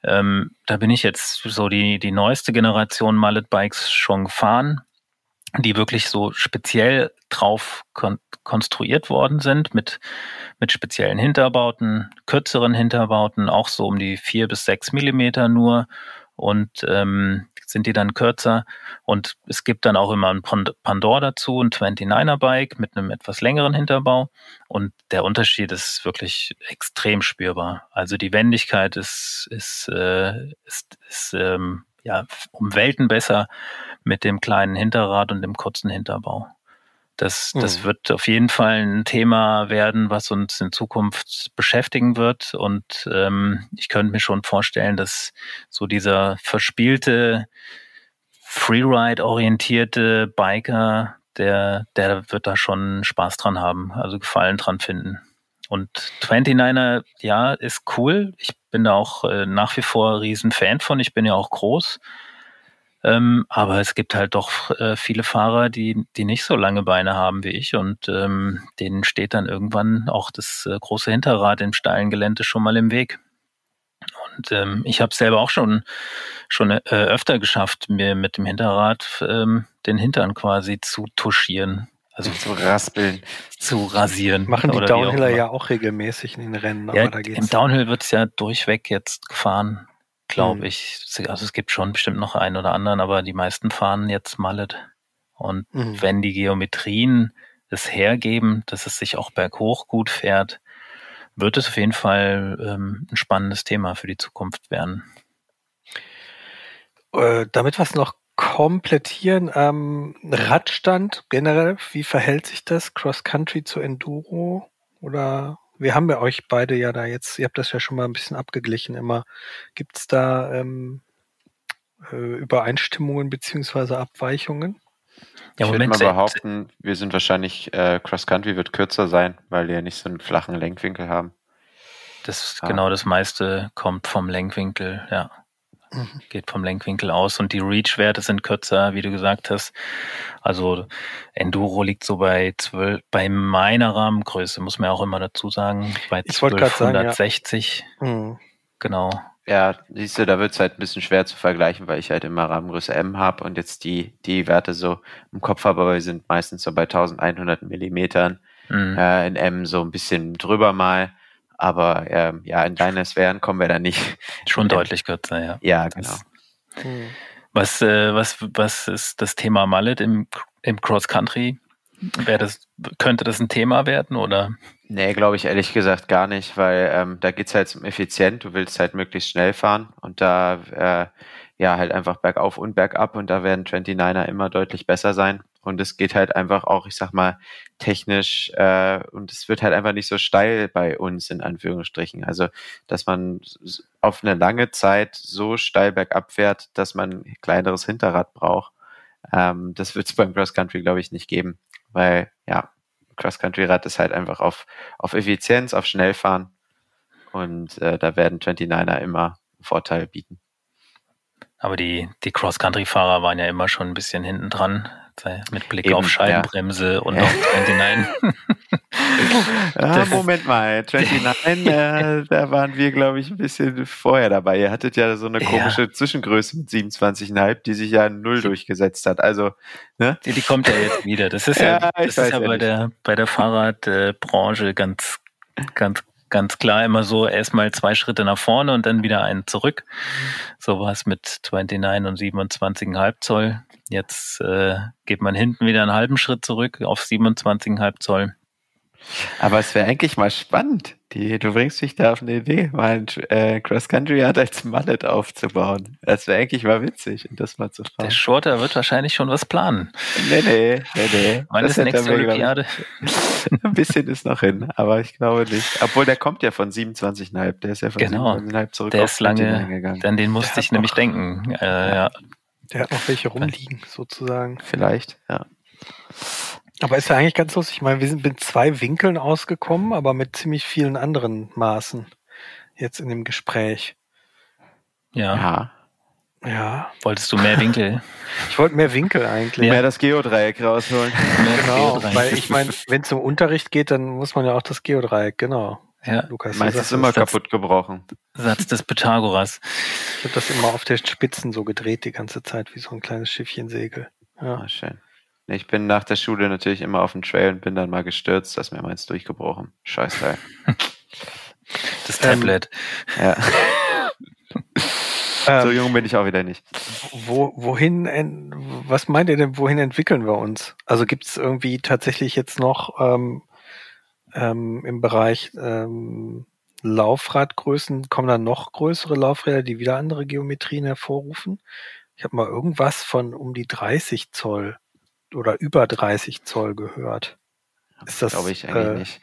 ähm, da bin ich jetzt so die, die neueste Generation Mallet-Bikes schon gefahren die wirklich so speziell drauf kon konstruiert worden sind mit, mit speziellen Hinterbauten, kürzeren Hinterbauten, auch so um die vier bis sechs Millimeter nur und ähm, sind die dann kürzer und es gibt dann auch immer ein Pandor dazu, ein 29er Bike mit einem etwas längeren Hinterbau und der Unterschied ist wirklich extrem spürbar. Also die Wendigkeit ist, ist, äh, ist, ist ähm, ja, um Welten besser mit dem kleinen Hinterrad und dem kurzen Hinterbau. Das, das mhm. wird auf jeden Fall ein Thema werden, was uns in Zukunft beschäftigen wird. Und ähm, ich könnte mir schon vorstellen, dass so dieser verspielte, Freeride-orientierte Biker, der, der wird da schon Spaß dran haben, also Gefallen dran finden. Und 29er, ja, ist cool. Ich bin da auch äh, nach wie vor riesen Fan von. Ich bin ja auch groß. Ähm, aber es gibt halt doch äh, viele Fahrer, die, die nicht so lange Beine haben wie ich und ähm, denen steht dann irgendwann auch das äh, große Hinterrad im steilen Gelände schon mal im Weg. Und ähm, ich habe selber auch schon, schon äh, öfter geschafft, mir mit dem Hinterrad ähm, den Hintern quasi zu touchieren. Also zu raspeln. Zu rasieren. Machen die Downhiller ja auch regelmäßig in den Rennen. Ja, Im Downhill wird's ja durchweg jetzt gefahren glaube mhm. ich. Also es gibt schon bestimmt noch einen oder anderen, aber die meisten fahren jetzt Mallet. Und mhm. wenn die Geometrien es hergeben, dass es sich auch berghoch gut fährt, wird es auf jeden Fall ähm, ein spannendes Thema für die Zukunft werden. Äh, damit was noch komplettieren, ähm, Radstand generell, wie verhält sich das Cross Country zu Enduro oder wir haben ja euch beide ja da jetzt, ihr habt das ja schon mal ein bisschen abgeglichen immer. Gibt es da ähm, äh, Übereinstimmungen beziehungsweise Abweichungen? Ja, ich würde mal behaupten, wir sind wahrscheinlich, äh, Cross Country wird kürzer sein, weil wir nicht so einen flachen Lenkwinkel haben. Das, ah. Genau, das meiste kommt vom Lenkwinkel, ja. Geht vom Lenkwinkel aus und die Reach-Werte sind kürzer, wie du gesagt hast. Also Enduro liegt so bei 12, bei meiner Rahmengröße, muss man ja auch immer dazu sagen, bei 1260. Ja. Mhm. Genau. Ja, siehst du, da wird es halt ein bisschen schwer zu vergleichen, weil ich halt immer Rahmengröße M habe und jetzt die, die Werte so im Kopf habe, aber wir sind meistens so bei 1100 Millimetern. Mhm. Äh, in M so ein bisschen drüber mal. Aber ähm, ja, in deine Sphären kommen wir da nicht. Schon deutlich kürzer, ja. Ja, genau. Das, was, äh, was, was ist das Thema Mallet im, im Cross-Country? das, könnte das ein Thema werden oder? Nee, glaube ich ehrlich gesagt gar nicht, weil ähm, da geht's halt um effizient, du willst halt möglichst schnell fahren und da äh, ja halt einfach bergauf und bergab und da werden 29er immer deutlich besser sein. Und es geht halt einfach auch, ich sag mal, technisch äh, und es wird halt einfach nicht so steil bei uns in Anführungsstrichen. Also, dass man auf eine lange Zeit so steil bergab fährt, dass man ein kleineres Hinterrad braucht. Ähm, das wird es beim Cross Country, glaube ich, nicht geben. Weil, ja, Cross Country Rad ist halt einfach auf, auf Effizienz, auf Schnellfahren. Und äh, da werden 29er immer einen Vorteil bieten. Aber die, die Cross-Country-Fahrer waren ja immer schon ein bisschen hinten dran, mit Blick Eben, auf Scheibenbremse ja. und ja. auf 29. ah, Moment mal, 29, äh, da waren wir, glaube ich, ein bisschen vorher dabei. Ihr hattet ja so eine komische ja. Zwischengröße mit 27,5, die sich ja null durchgesetzt hat. Also, ne? Die, die kommt ja jetzt wieder. Das ist ja, das ist ja bei, der, bei der Fahrradbranche ganz, ganz ganz klar immer so erstmal zwei Schritte nach vorne und dann wieder einen zurück. So war es mit 29 und 27,5 Zoll. Jetzt äh, geht man hinten wieder einen halben Schritt zurück auf 27,5 Zoll. Aber es wäre eigentlich mal spannend. Die, du bringst mich da auf eine Idee, mal ein äh, Cross-Country-Art als Mallet aufzubauen. Das wäre eigentlich mal witzig, das mal zu fahren. Der Shorter wird wahrscheinlich schon was planen. Nee, nee, nee, nee. Wann das ist nächste Olympiade? ein bisschen ist noch hin, aber ich glaube nicht. Obwohl, der kommt ja von 27,5. Der ist ja von genau. 27,5 zurück der ist lange gegangen. Dann den musste ich nämlich denken. Äh, ja. Der hat noch welche rumliegen, sozusagen. Vielleicht, ja. Aber ist ja eigentlich ganz lustig. Ich meine, wir sind mit zwei Winkeln ausgekommen, aber mit ziemlich vielen anderen Maßen jetzt in dem Gespräch. Ja. Ja. Ja. Wolltest du mehr Winkel? Ich wollte mehr Winkel eigentlich. Mehr das Geodreieck rausholen. genau, Geodreieck. weil ich meine, wenn es um Unterricht geht, dann muss man ja auch das Geodreieck, genau. Ja. Lukas, Meins ist immer kaputt gebrochen. Satz des Pythagoras. Ich habe das immer auf der Spitzen so gedreht die ganze Zeit, wie so ein kleines Schiffchensegel. Ja, ah, schön. Ich bin nach der Schule natürlich immer auf dem Trail und bin dann mal gestürzt, da ist mir meins durchgebrochen. Scheißteil. Das Tablet. Ähm, ja. so ähm, jung bin ich auch wieder nicht. Wo, wohin, was meint ihr denn, wohin entwickeln wir uns? Also gibt es irgendwie tatsächlich jetzt noch ähm, ähm, im Bereich ähm, Laufradgrößen, kommen da noch größere Laufräder, die wieder andere Geometrien hervorrufen? Ich habe mal irgendwas von um die 30 Zoll oder über 30 Zoll gehört. Ist das, glaube ich, eigentlich äh, nicht.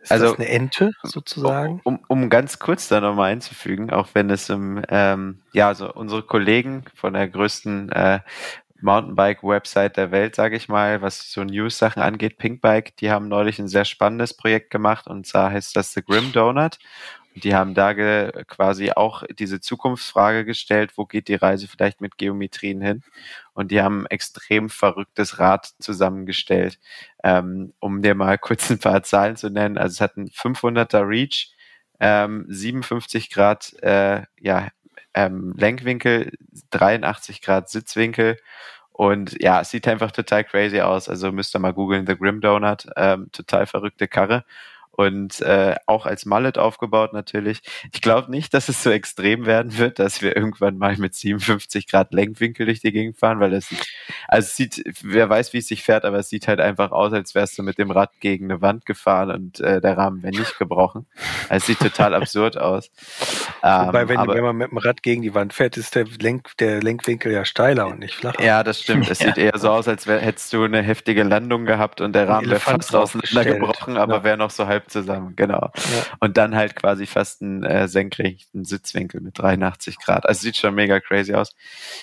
Ist also, das eine Ente sozusagen? Um, um ganz kurz da nochmal einzufügen, auch wenn es im, ähm, ja, also unsere Kollegen von der größten äh, Mountainbike-Website der Welt, sage ich mal, was so News-Sachen angeht, Pinkbike, die haben neulich ein sehr spannendes Projekt gemacht und zwar heißt das The Grim Donut. Die haben da quasi auch diese Zukunftsfrage gestellt, wo geht die Reise vielleicht mit Geometrien hin? Und die haben ein extrem verrücktes Rad zusammengestellt. Ähm, um dir mal kurz ein paar Zahlen zu nennen. Also es hat einen 500er Reach, ähm, 57 Grad äh, ja, ähm, Lenkwinkel, 83 Grad Sitzwinkel. Und ja, es sieht einfach total crazy aus. Also müsst ihr mal googeln, The Grim Donut, ähm, total verrückte Karre und äh, auch als Mallet aufgebaut natürlich. Ich glaube nicht, dass es so extrem werden wird, dass wir irgendwann mal mit 57 Grad Lenkwinkel durch die Gegend fahren, weil das sieht, also es sieht, wer weiß, wie es sich fährt, aber es sieht halt einfach aus, als wärst du mit dem Rad gegen eine Wand gefahren und äh, der Rahmen wäre nicht gebrochen. Also es sieht total absurd aus. Wobei, ähm, wenn, aber, wenn man mit dem Rad gegen die Wand fährt, ist der, Lenk, der Lenkwinkel ja steiler und nicht flacher. Ja, das stimmt. Es sieht eher so aus, als wär, hättest du eine heftige Landung gehabt und der Rahmen wäre fast auseinandergebrochen, aber ja. wäre noch so halb halb zusammen, genau. Ja. Und dann halt quasi fast einen äh, senkrechten Sitzwinkel mit 83 Grad. Also sieht schon mega crazy aus.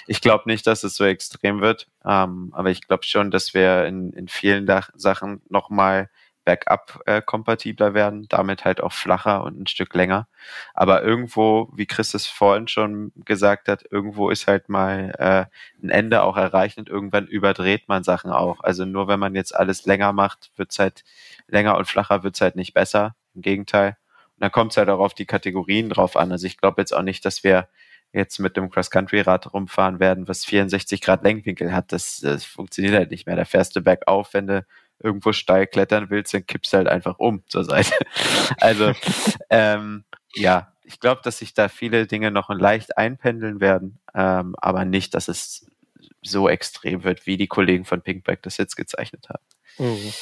Ich glaube nicht, dass es so extrem wird, ähm, aber ich glaube schon, dass wir in, in vielen Dach Sachen nochmal Backup-kompatibler äh, werden, damit halt auch flacher und ein Stück länger. Aber irgendwo, wie Chris es vorhin schon gesagt hat, irgendwo ist halt mal äh, ein Ende auch erreicht und irgendwann überdreht man Sachen auch. Also nur wenn man jetzt alles länger macht, wird's halt länger und flacher, wird's halt nicht besser. Im Gegenteil. Und dann kommt es halt auch auf die Kategorien drauf an. Also ich glaube jetzt auch nicht, dass wir jetzt mit dem Cross-Country-Rad rumfahren werden, was 64 Grad Lenkwinkel hat. Das, das funktioniert halt nicht mehr. Da fährst du bergauf, wenn du irgendwo steil klettern willst, dann kippst du halt einfach um zur Seite. Also ähm, ja, ich glaube, dass sich da viele Dinge noch leicht einpendeln werden, ähm, aber nicht, dass es so extrem wird, wie die Kollegen von Pinkback das jetzt gezeichnet haben. Mhm.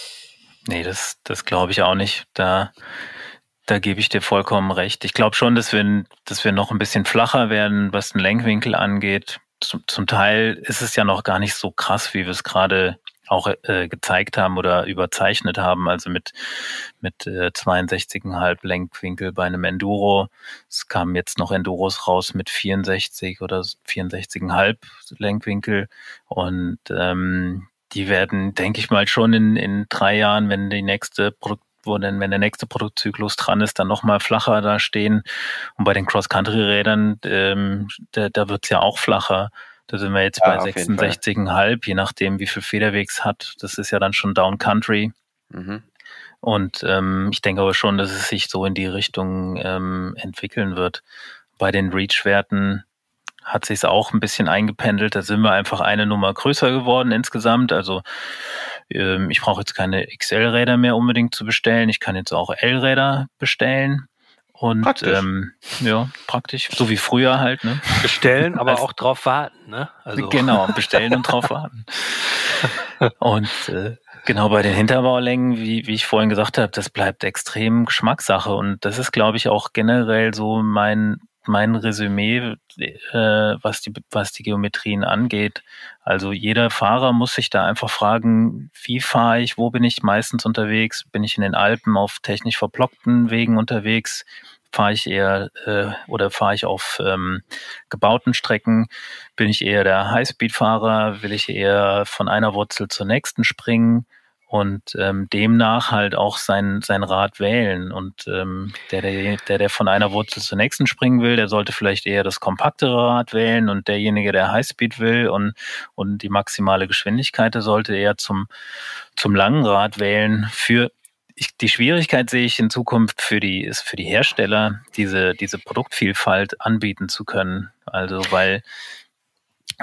Nee, das, das glaube ich auch nicht. Da, da gebe ich dir vollkommen recht. Ich glaube schon, dass wir, dass wir noch ein bisschen flacher werden, was den Lenkwinkel angeht. Zum, zum Teil ist es ja noch gar nicht so krass, wie wir es gerade auch äh, gezeigt haben oder überzeichnet haben, also mit, mit äh, 62,5 Lenkwinkel bei einem Enduro. Es kamen jetzt noch Enduros raus mit 64 oder 64,5 Lenkwinkel und ähm, die werden, denke ich mal, schon in, in drei Jahren, wenn die nächste Produkt wo denn, wenn der nächste Produktzyklus dran ist, dann nochmal flacher da stehen. Und bei den Cross-Country-Rädern, ähm, da, da wird's ja auch flacher. Da sind wir jetzt ja, bei 66,5, je nachdem, wie viel Federwegs hat. Das ist ja dann schon Down Country. Mhm. Und ähm, ich denke aber schon, dass es sich so in die Richtung ähm, entwickeln wird. Bei den Reach-Werten hat sich auch ein bisschen eingependelt. Da sind wir einfach eine Nummer größer geworden insgesamt. Also ähm, ich brauche jetzt keine XL-Räder mehr unbedingt zu bestellen. Ich kann jetzt auch L-Räder bestellen. Und praktisch. Ähm, ja, praktisch, so wie früher halt. Ne? Bestellen, aber auch drauf warten. Ne? Also. Genau, bestellen und drauf warten. Und äh, genau bei den Hinterbaulängen, wie, wie ich vorhin gesagt habe, das bleibt extrem Geschmackssache. Und das ist, glaube ich, auch generell so mein mein Resümee, äh, was, die, was die Geometrien angeht. Also jeder Fahrer muss sich da einfach fragen, wie fahre ich, wo bin ich meistens unterwegs? Bin ich in den Alpen auf technisch verblockten Wegen unterwegs? Fahre ich eher äh, oder fahre ich auf ähm, gebauten Strecken? Bin ich eher der Highspeed-Fahrer? Will ich eher von einer Wurzel zur nächsten springen? und ähm, demnach halt auch sein, sein Rad wählen. Und ähm, der, der, der, von einer Wurzel zur nächsten springen will, der sollte vielleicht eher das kompaktere Rad wählen und derjenige, der Highspeed will und, und die maximale Geschwindigkeit, der sollte eher zum, zum langen Rad wählen. Für ich, die Schwierigkeit sehe ich in Zukunft für die, ist für die Hersteller, diese, diese Produktvielfalt anbieten zu können. Also, weil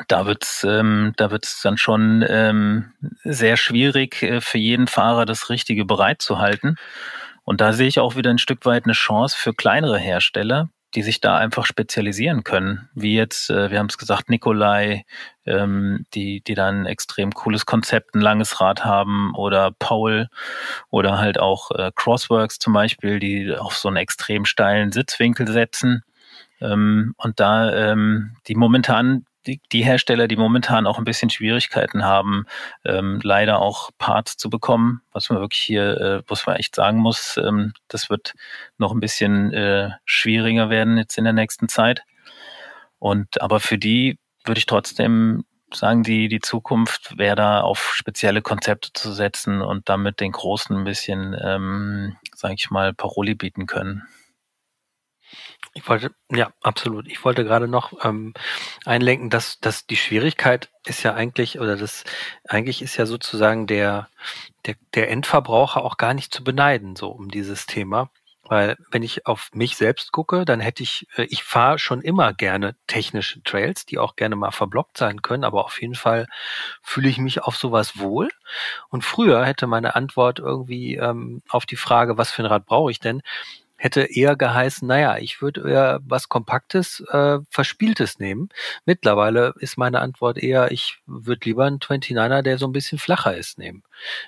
da wird's, ähm, da wird's dann schon ähm, sehr schwierig äh, für jeden Fahrer das Richtige bereitzuhalten. Und da sehe ich auch wieder ein Stück weit eine Chance für kleinere Hersteller, die sich da einfach spezialisieren können. Wie jetzt, äh, wir haben es gesagt, Nikolai, ähm, die, die dann ein extrem cooles Konzept, ein langes Rad haben, oder Paul oder halt auch äh, Crossworks zum Beispiel, die auf so einen extrem steilen Sitzwinkel setzen. Ähm, und da ähm, die momentan die, die Hersteller, die momentan auch ein bisschen Schwierigkeiten haben, ähm, leider auch Parts zu bekommen, was man wirklich hier, äh, was man echt sagen muss, ähm, das wird noch ein bisschen äh, schwieriger werden jetzt in der nächsten Zeit. Und aber für die würde ich trotzdem sagen, die, die Zukunft wäre da auf spezielle Konzepte zu setzen und damit den Großen ein bisschen, ähm, sage ich mal, Paroli bieten können. Ich wollte, ja, absolut. Ich wollte gerade noch ähm, einlenken, dass, dass die Schwierigkeit ist ja eigentlich, oder das eigentlich ist ja sozusagen der, der, der Endverbraucher auch gar nicht zu beneiden, so um dieses Thema. Weil wenn ich auf mich selbst gucke, dann hätte ich, äh, ich fahre schon immer gerne technische Trails, die auch gerne mal verblockt sein können, aber auf jeden Fall fühle ich mich auf sowas wohl. Und früher hätte meine Antwort irgendwie ähm, auf die Frage, was für ein Rad brauche ich denn, hätte eher geheißen, naja, ich würde eher was Kompaktes, äh, Verspieltes nehmen. Mittlerweile ist meine Antwort eher, ich würde lieber einen 29er, der so ein bisschen flacher ist, nehmen.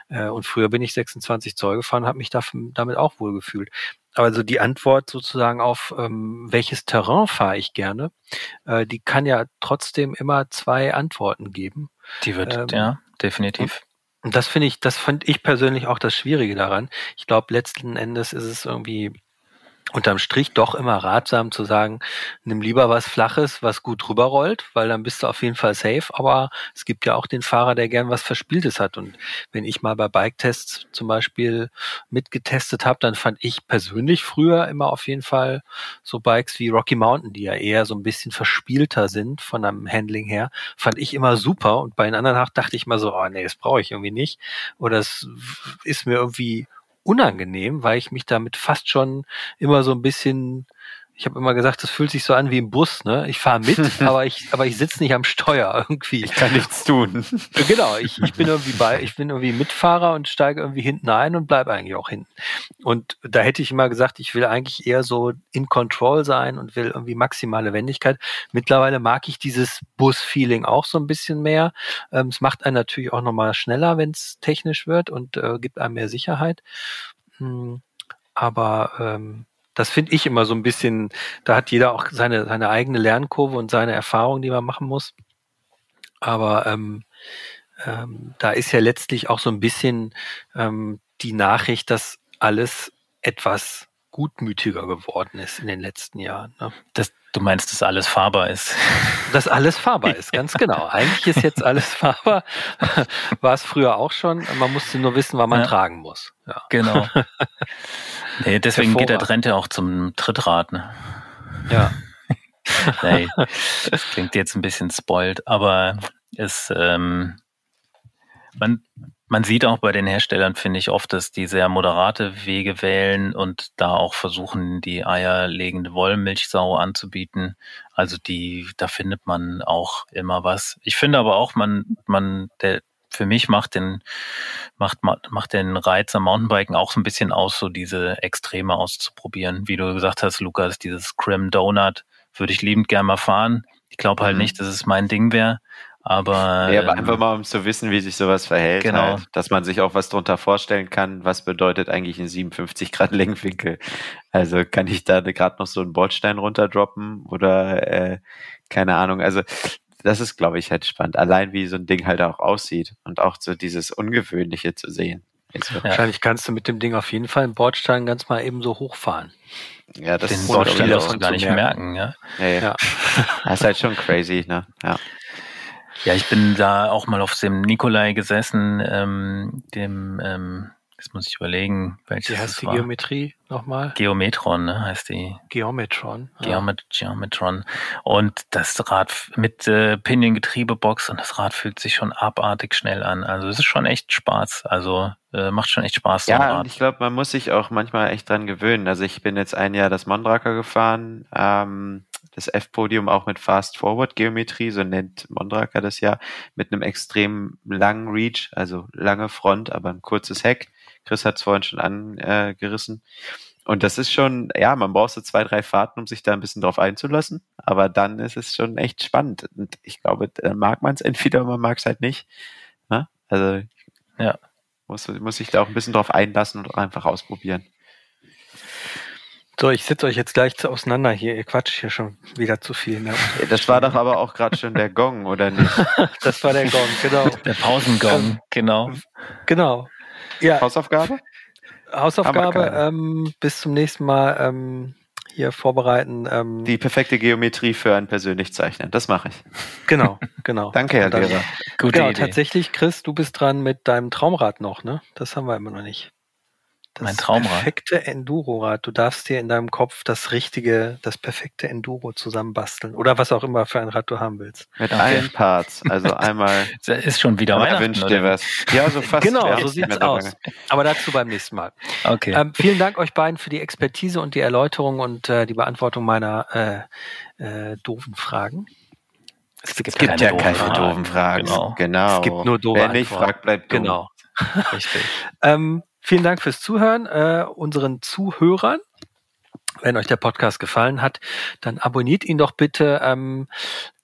Äh, und früher bin ich 26 Zoll gefahren, habe mich damit auch wohl gefühlt. Also die Antwort sozusagen auf ähm, welches Terrain fahre ich gerne, äh, die kann ja trotzdem immer zwei Antworten geben. Die wird, ähm, ja, definitiv. Und das finde ich, das fand ich persönlich auch das Schwierige daran. Ich glaube, letzten Endes ist es irgendwie unterm Strich doch immer ratsam zu sagen, nimm lieber was Flaches, was gut rüberrollt, weil dann bist du auf jeden Fall safe. Aber es gibt ja auch den Fahrer, der gern was Verspieltes hat. Und wenn ich mal bei Bike-Tests zum Beispiel mitgetestet habe, dann fand ich persönlich früher immer auf jeden Fall so Bikes wie Rocky Mountain, die ja eher so ein bisschen verspielter sind von einem Handling her, fand ich immer super. Und bei den anderen dachte ich mal so, oh nee, das brauche ich irgendwie nicht. Oder es ist mir irgendwie unangenehm, weil ich mich damit fast schon immer so ein bisschen ich habe immer gesagt, das fühlt sich so an wie im Bus, ne? Ich fahre mit, aber ich, aber ich sitze nicht am Steuer irgendwie. Ich kann nichts tun. Genau, ich, ich bin irgendwie bei, ich bin irgendwie Mitfahrer und steige irgendwie hinten ein und bleib eigentlich auch hinten. Und da hätte ich immer gesagt, ich will eigentlich eher so in Control sein und will irgendwie maximale Wendigkeit. Mittlerweile mag ich dieses Bus-Feeling auch so ein bisschen mehr. Ähm, es macht einen natürlich auch nochmal schneller, wenn es technisch wird und äh, gibt einem mehr Sicherheit. Hm, aber ähm, das finde ich immer so ein bisschen, da hat jeder auch seine, seine eigene Lernkurve und seine Erfahrung, die man machen muss. Aber ähm, ähm, da ist ja letztlich auch so ein bisschen ähm, die Nachricht, dass alles etwas gutmütiger geworden ist in den letzten Jahren. Ne? Das, du meinst, dass alles fahrbar ist? Dass alles fahrbar ist, ganz genau. Eigentlich ist jetzt alles fahrbar. War es früher auch schon. Man musste nur wissen, wann man ja. tragen muss. Ja. Genau. Nee, deswegen geht der Trend ja auch zum Trittrad. Ne? Ja. nee, das klingt jetzt ein bisschen spoilt, aber es, ähm, man, man sieht auch bei den Herstellern, finde ich, oft, dass die sehr moderate Wege wählen und da auch versuchen, die eierlegende Wollmilchsau anzubieten. Also die, da findet man auch immer was. Ich finde aber auch, man, man, der, für mich macht den, macht, macht den Reiz am Mountainbiken auch so ein bisschen aus, so diese Extreme auszuprobieren. Wie du gesagt hast, Lukas, dieses Crim Donut würde ich liebend gerne mal fahren. Ich glaube halt mhm. nicht, dass es mein Ding wäre. Aber, ja, aber ähm, einfach mal, um zu wissen, wie sich sowas verhält, genau. Halt, dass man sich auch was drunter vorstellen kann, was bedeutet eigentlich ein 57 Grad Lenkwinkel. Also kann ich da gerade noch so einen Bordstein runterdroppen oder äh, keine Ahnung. Also das ist, glaube ich, halt spannend. Allein wie so ein Ding halt auch aussieht und auch so dieses Ungewöhnliche zu sehen. Also, ja. Wahrscheinlich kannst du mit dem Ding auf jeden Fall einen Bordstein ganz mal eben so hochfahren. Ja, das Den Bordstein davon gar nicht merken, merken ja. Ja, ja. ja. Das ist halt schon crazy, ne? Ja. Ja, ich bin da auch mal auf dem Nikolai gesessen, ähm, dem ähm, Jetzt muss ich überlegen, welches Wie heißt die war. Geometrie nochmal? Geometron, ne, heißt die. Geometron. Geomet ja. Geometron. Und das Rad mit äh, Pinion-Getriebebox und das Rad fühlt sich schon abartig schnell an. Also es ist schon echt Spaß. Also äh, macht schon echt Spaß. Ja, und ich glaube, man muss sich auch manchmal echt dran gewöhnen. Also ich bin jetzt ein Jahr das Mondraker gefahren. Ähm, das F-Podium auch mit Fast-Forward-Geometrie, so nennt Mondraker das ja, mit einem extrem langen Reach, also lange Front, aber ein kurzes Heck. Chris hat es vorhin schon angerissen. Und das ist schon, ja, man braucht so zwei, drei Fahrten, um sich da ein bisschen drauf einzulassen. Aber dann ist es schon echt spannend. Und ich glaube, dann mag man es entweder oder man mag es halt nicht. Ne? Also, ja, muss, muss sich da auch ein bisschen drauf einlassen und einfach ausprobieren. So, ich sitze euch jetzt gleich auseinander hier. Ihr quatscht hier schon wieder zu viel. Ne? Das war doch aber auch gerade schon der Gong, oder nicht? das war der Gong, genau. Der Pausengong, genau. Genau. Ja. Hausaufgabe? Hausaufgabe, ähm, bis zum nächsten Mal ähm, hier vorbereiten. Ähm, Die perfekte Geometrie für ein persönlich Zeichnen, das mache ich. Genau, genau. Danke, Herr Lehrer. Gute genau, Idee. tatsächlich, Chris, du bist dran mit deinem Traumrad noch, ne? Das haben wir immer noch nicht. Das mein Traumrad. perfekte Enduro-Rad. Du darfst dir in deinem Kopf das richtige, das perfekte Enduro zusammenbasteln. Oder was auch immer für ein Rad du haben willst. Mit okay. allen Parts. Also einmal. ist schon wieder Weihnachten. Wünscht dir was. Ja, so fast. Genau, so sieht's aus. Aber dazu beim nächsten Mal. Okay. Ähm, vielen Dank euch beiden für die Expertise und die Erläuterung und äh, die Beantwortung meiner äh, äh, doofen Fragen. Es gibt, es gibt ja keine Fragen. doofen Fragen. Genau. genau. Es gibt nur doofe Wer nicht fragt, bleibt dumm. Genau. Richtig. ähm, Vielen Dank fürs Zuhören, äh, unseren Zuhörern. Wenn euch der Podcast gefallen hat, dann abonniert ihn doch bitte ähm,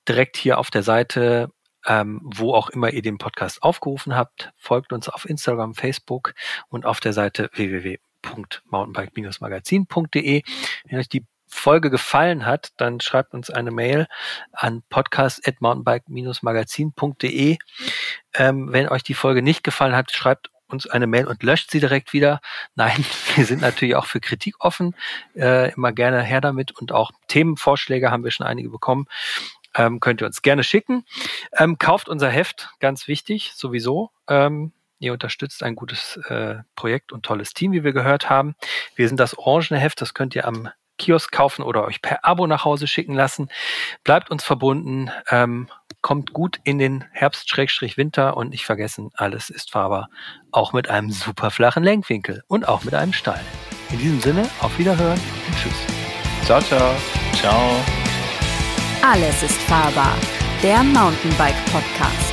direkt hier auf der Seite, ähm, wo auch immer ihr den Podcast aufgerufen habt. Folgt uns auf Instagram, Facebook und auf der Seite www.mountainbike-magazin.de. Wenn euch die Folge gefallen hat, dann schreibt uns eine Mail an podcast.mountainbike-magazin.de. Ähm, wenn euch die Folge nicht gefallen hat, schreibt uns eine Mail und löscht sie direkt wieder. Nein, wir sind natürlich auch für Kritik offen. Äh, immer gerne her damit und auch Themenvorschläge haben wir schon einige bekommen. Ähm, könnt ihr uns gerne schicken. Ähm, kauft unser Heft, ganz wichtig, sowieso. Ähm, ihr unterstützt ein gutes äh, Projekt und tolles Team, wie wir gehört haben. Wir sind das Orangene Heft, das könnt ihr am Kiosk kaufen oder euch per Abo nach Hause schicken lassen. Bleibt uns verbunden, ähm, kommt gut in den Herbst-Winter und nicht vergessen, alles ist fahrbar, auch mit einem super flachen Lenkwinkel und auch mit einem Stall. In diesem Sinne, auf Wiederhören und Tschüss. Ciao, ciao. Ciao. Alles ist fahrbar. Der Mountainbike Podcast.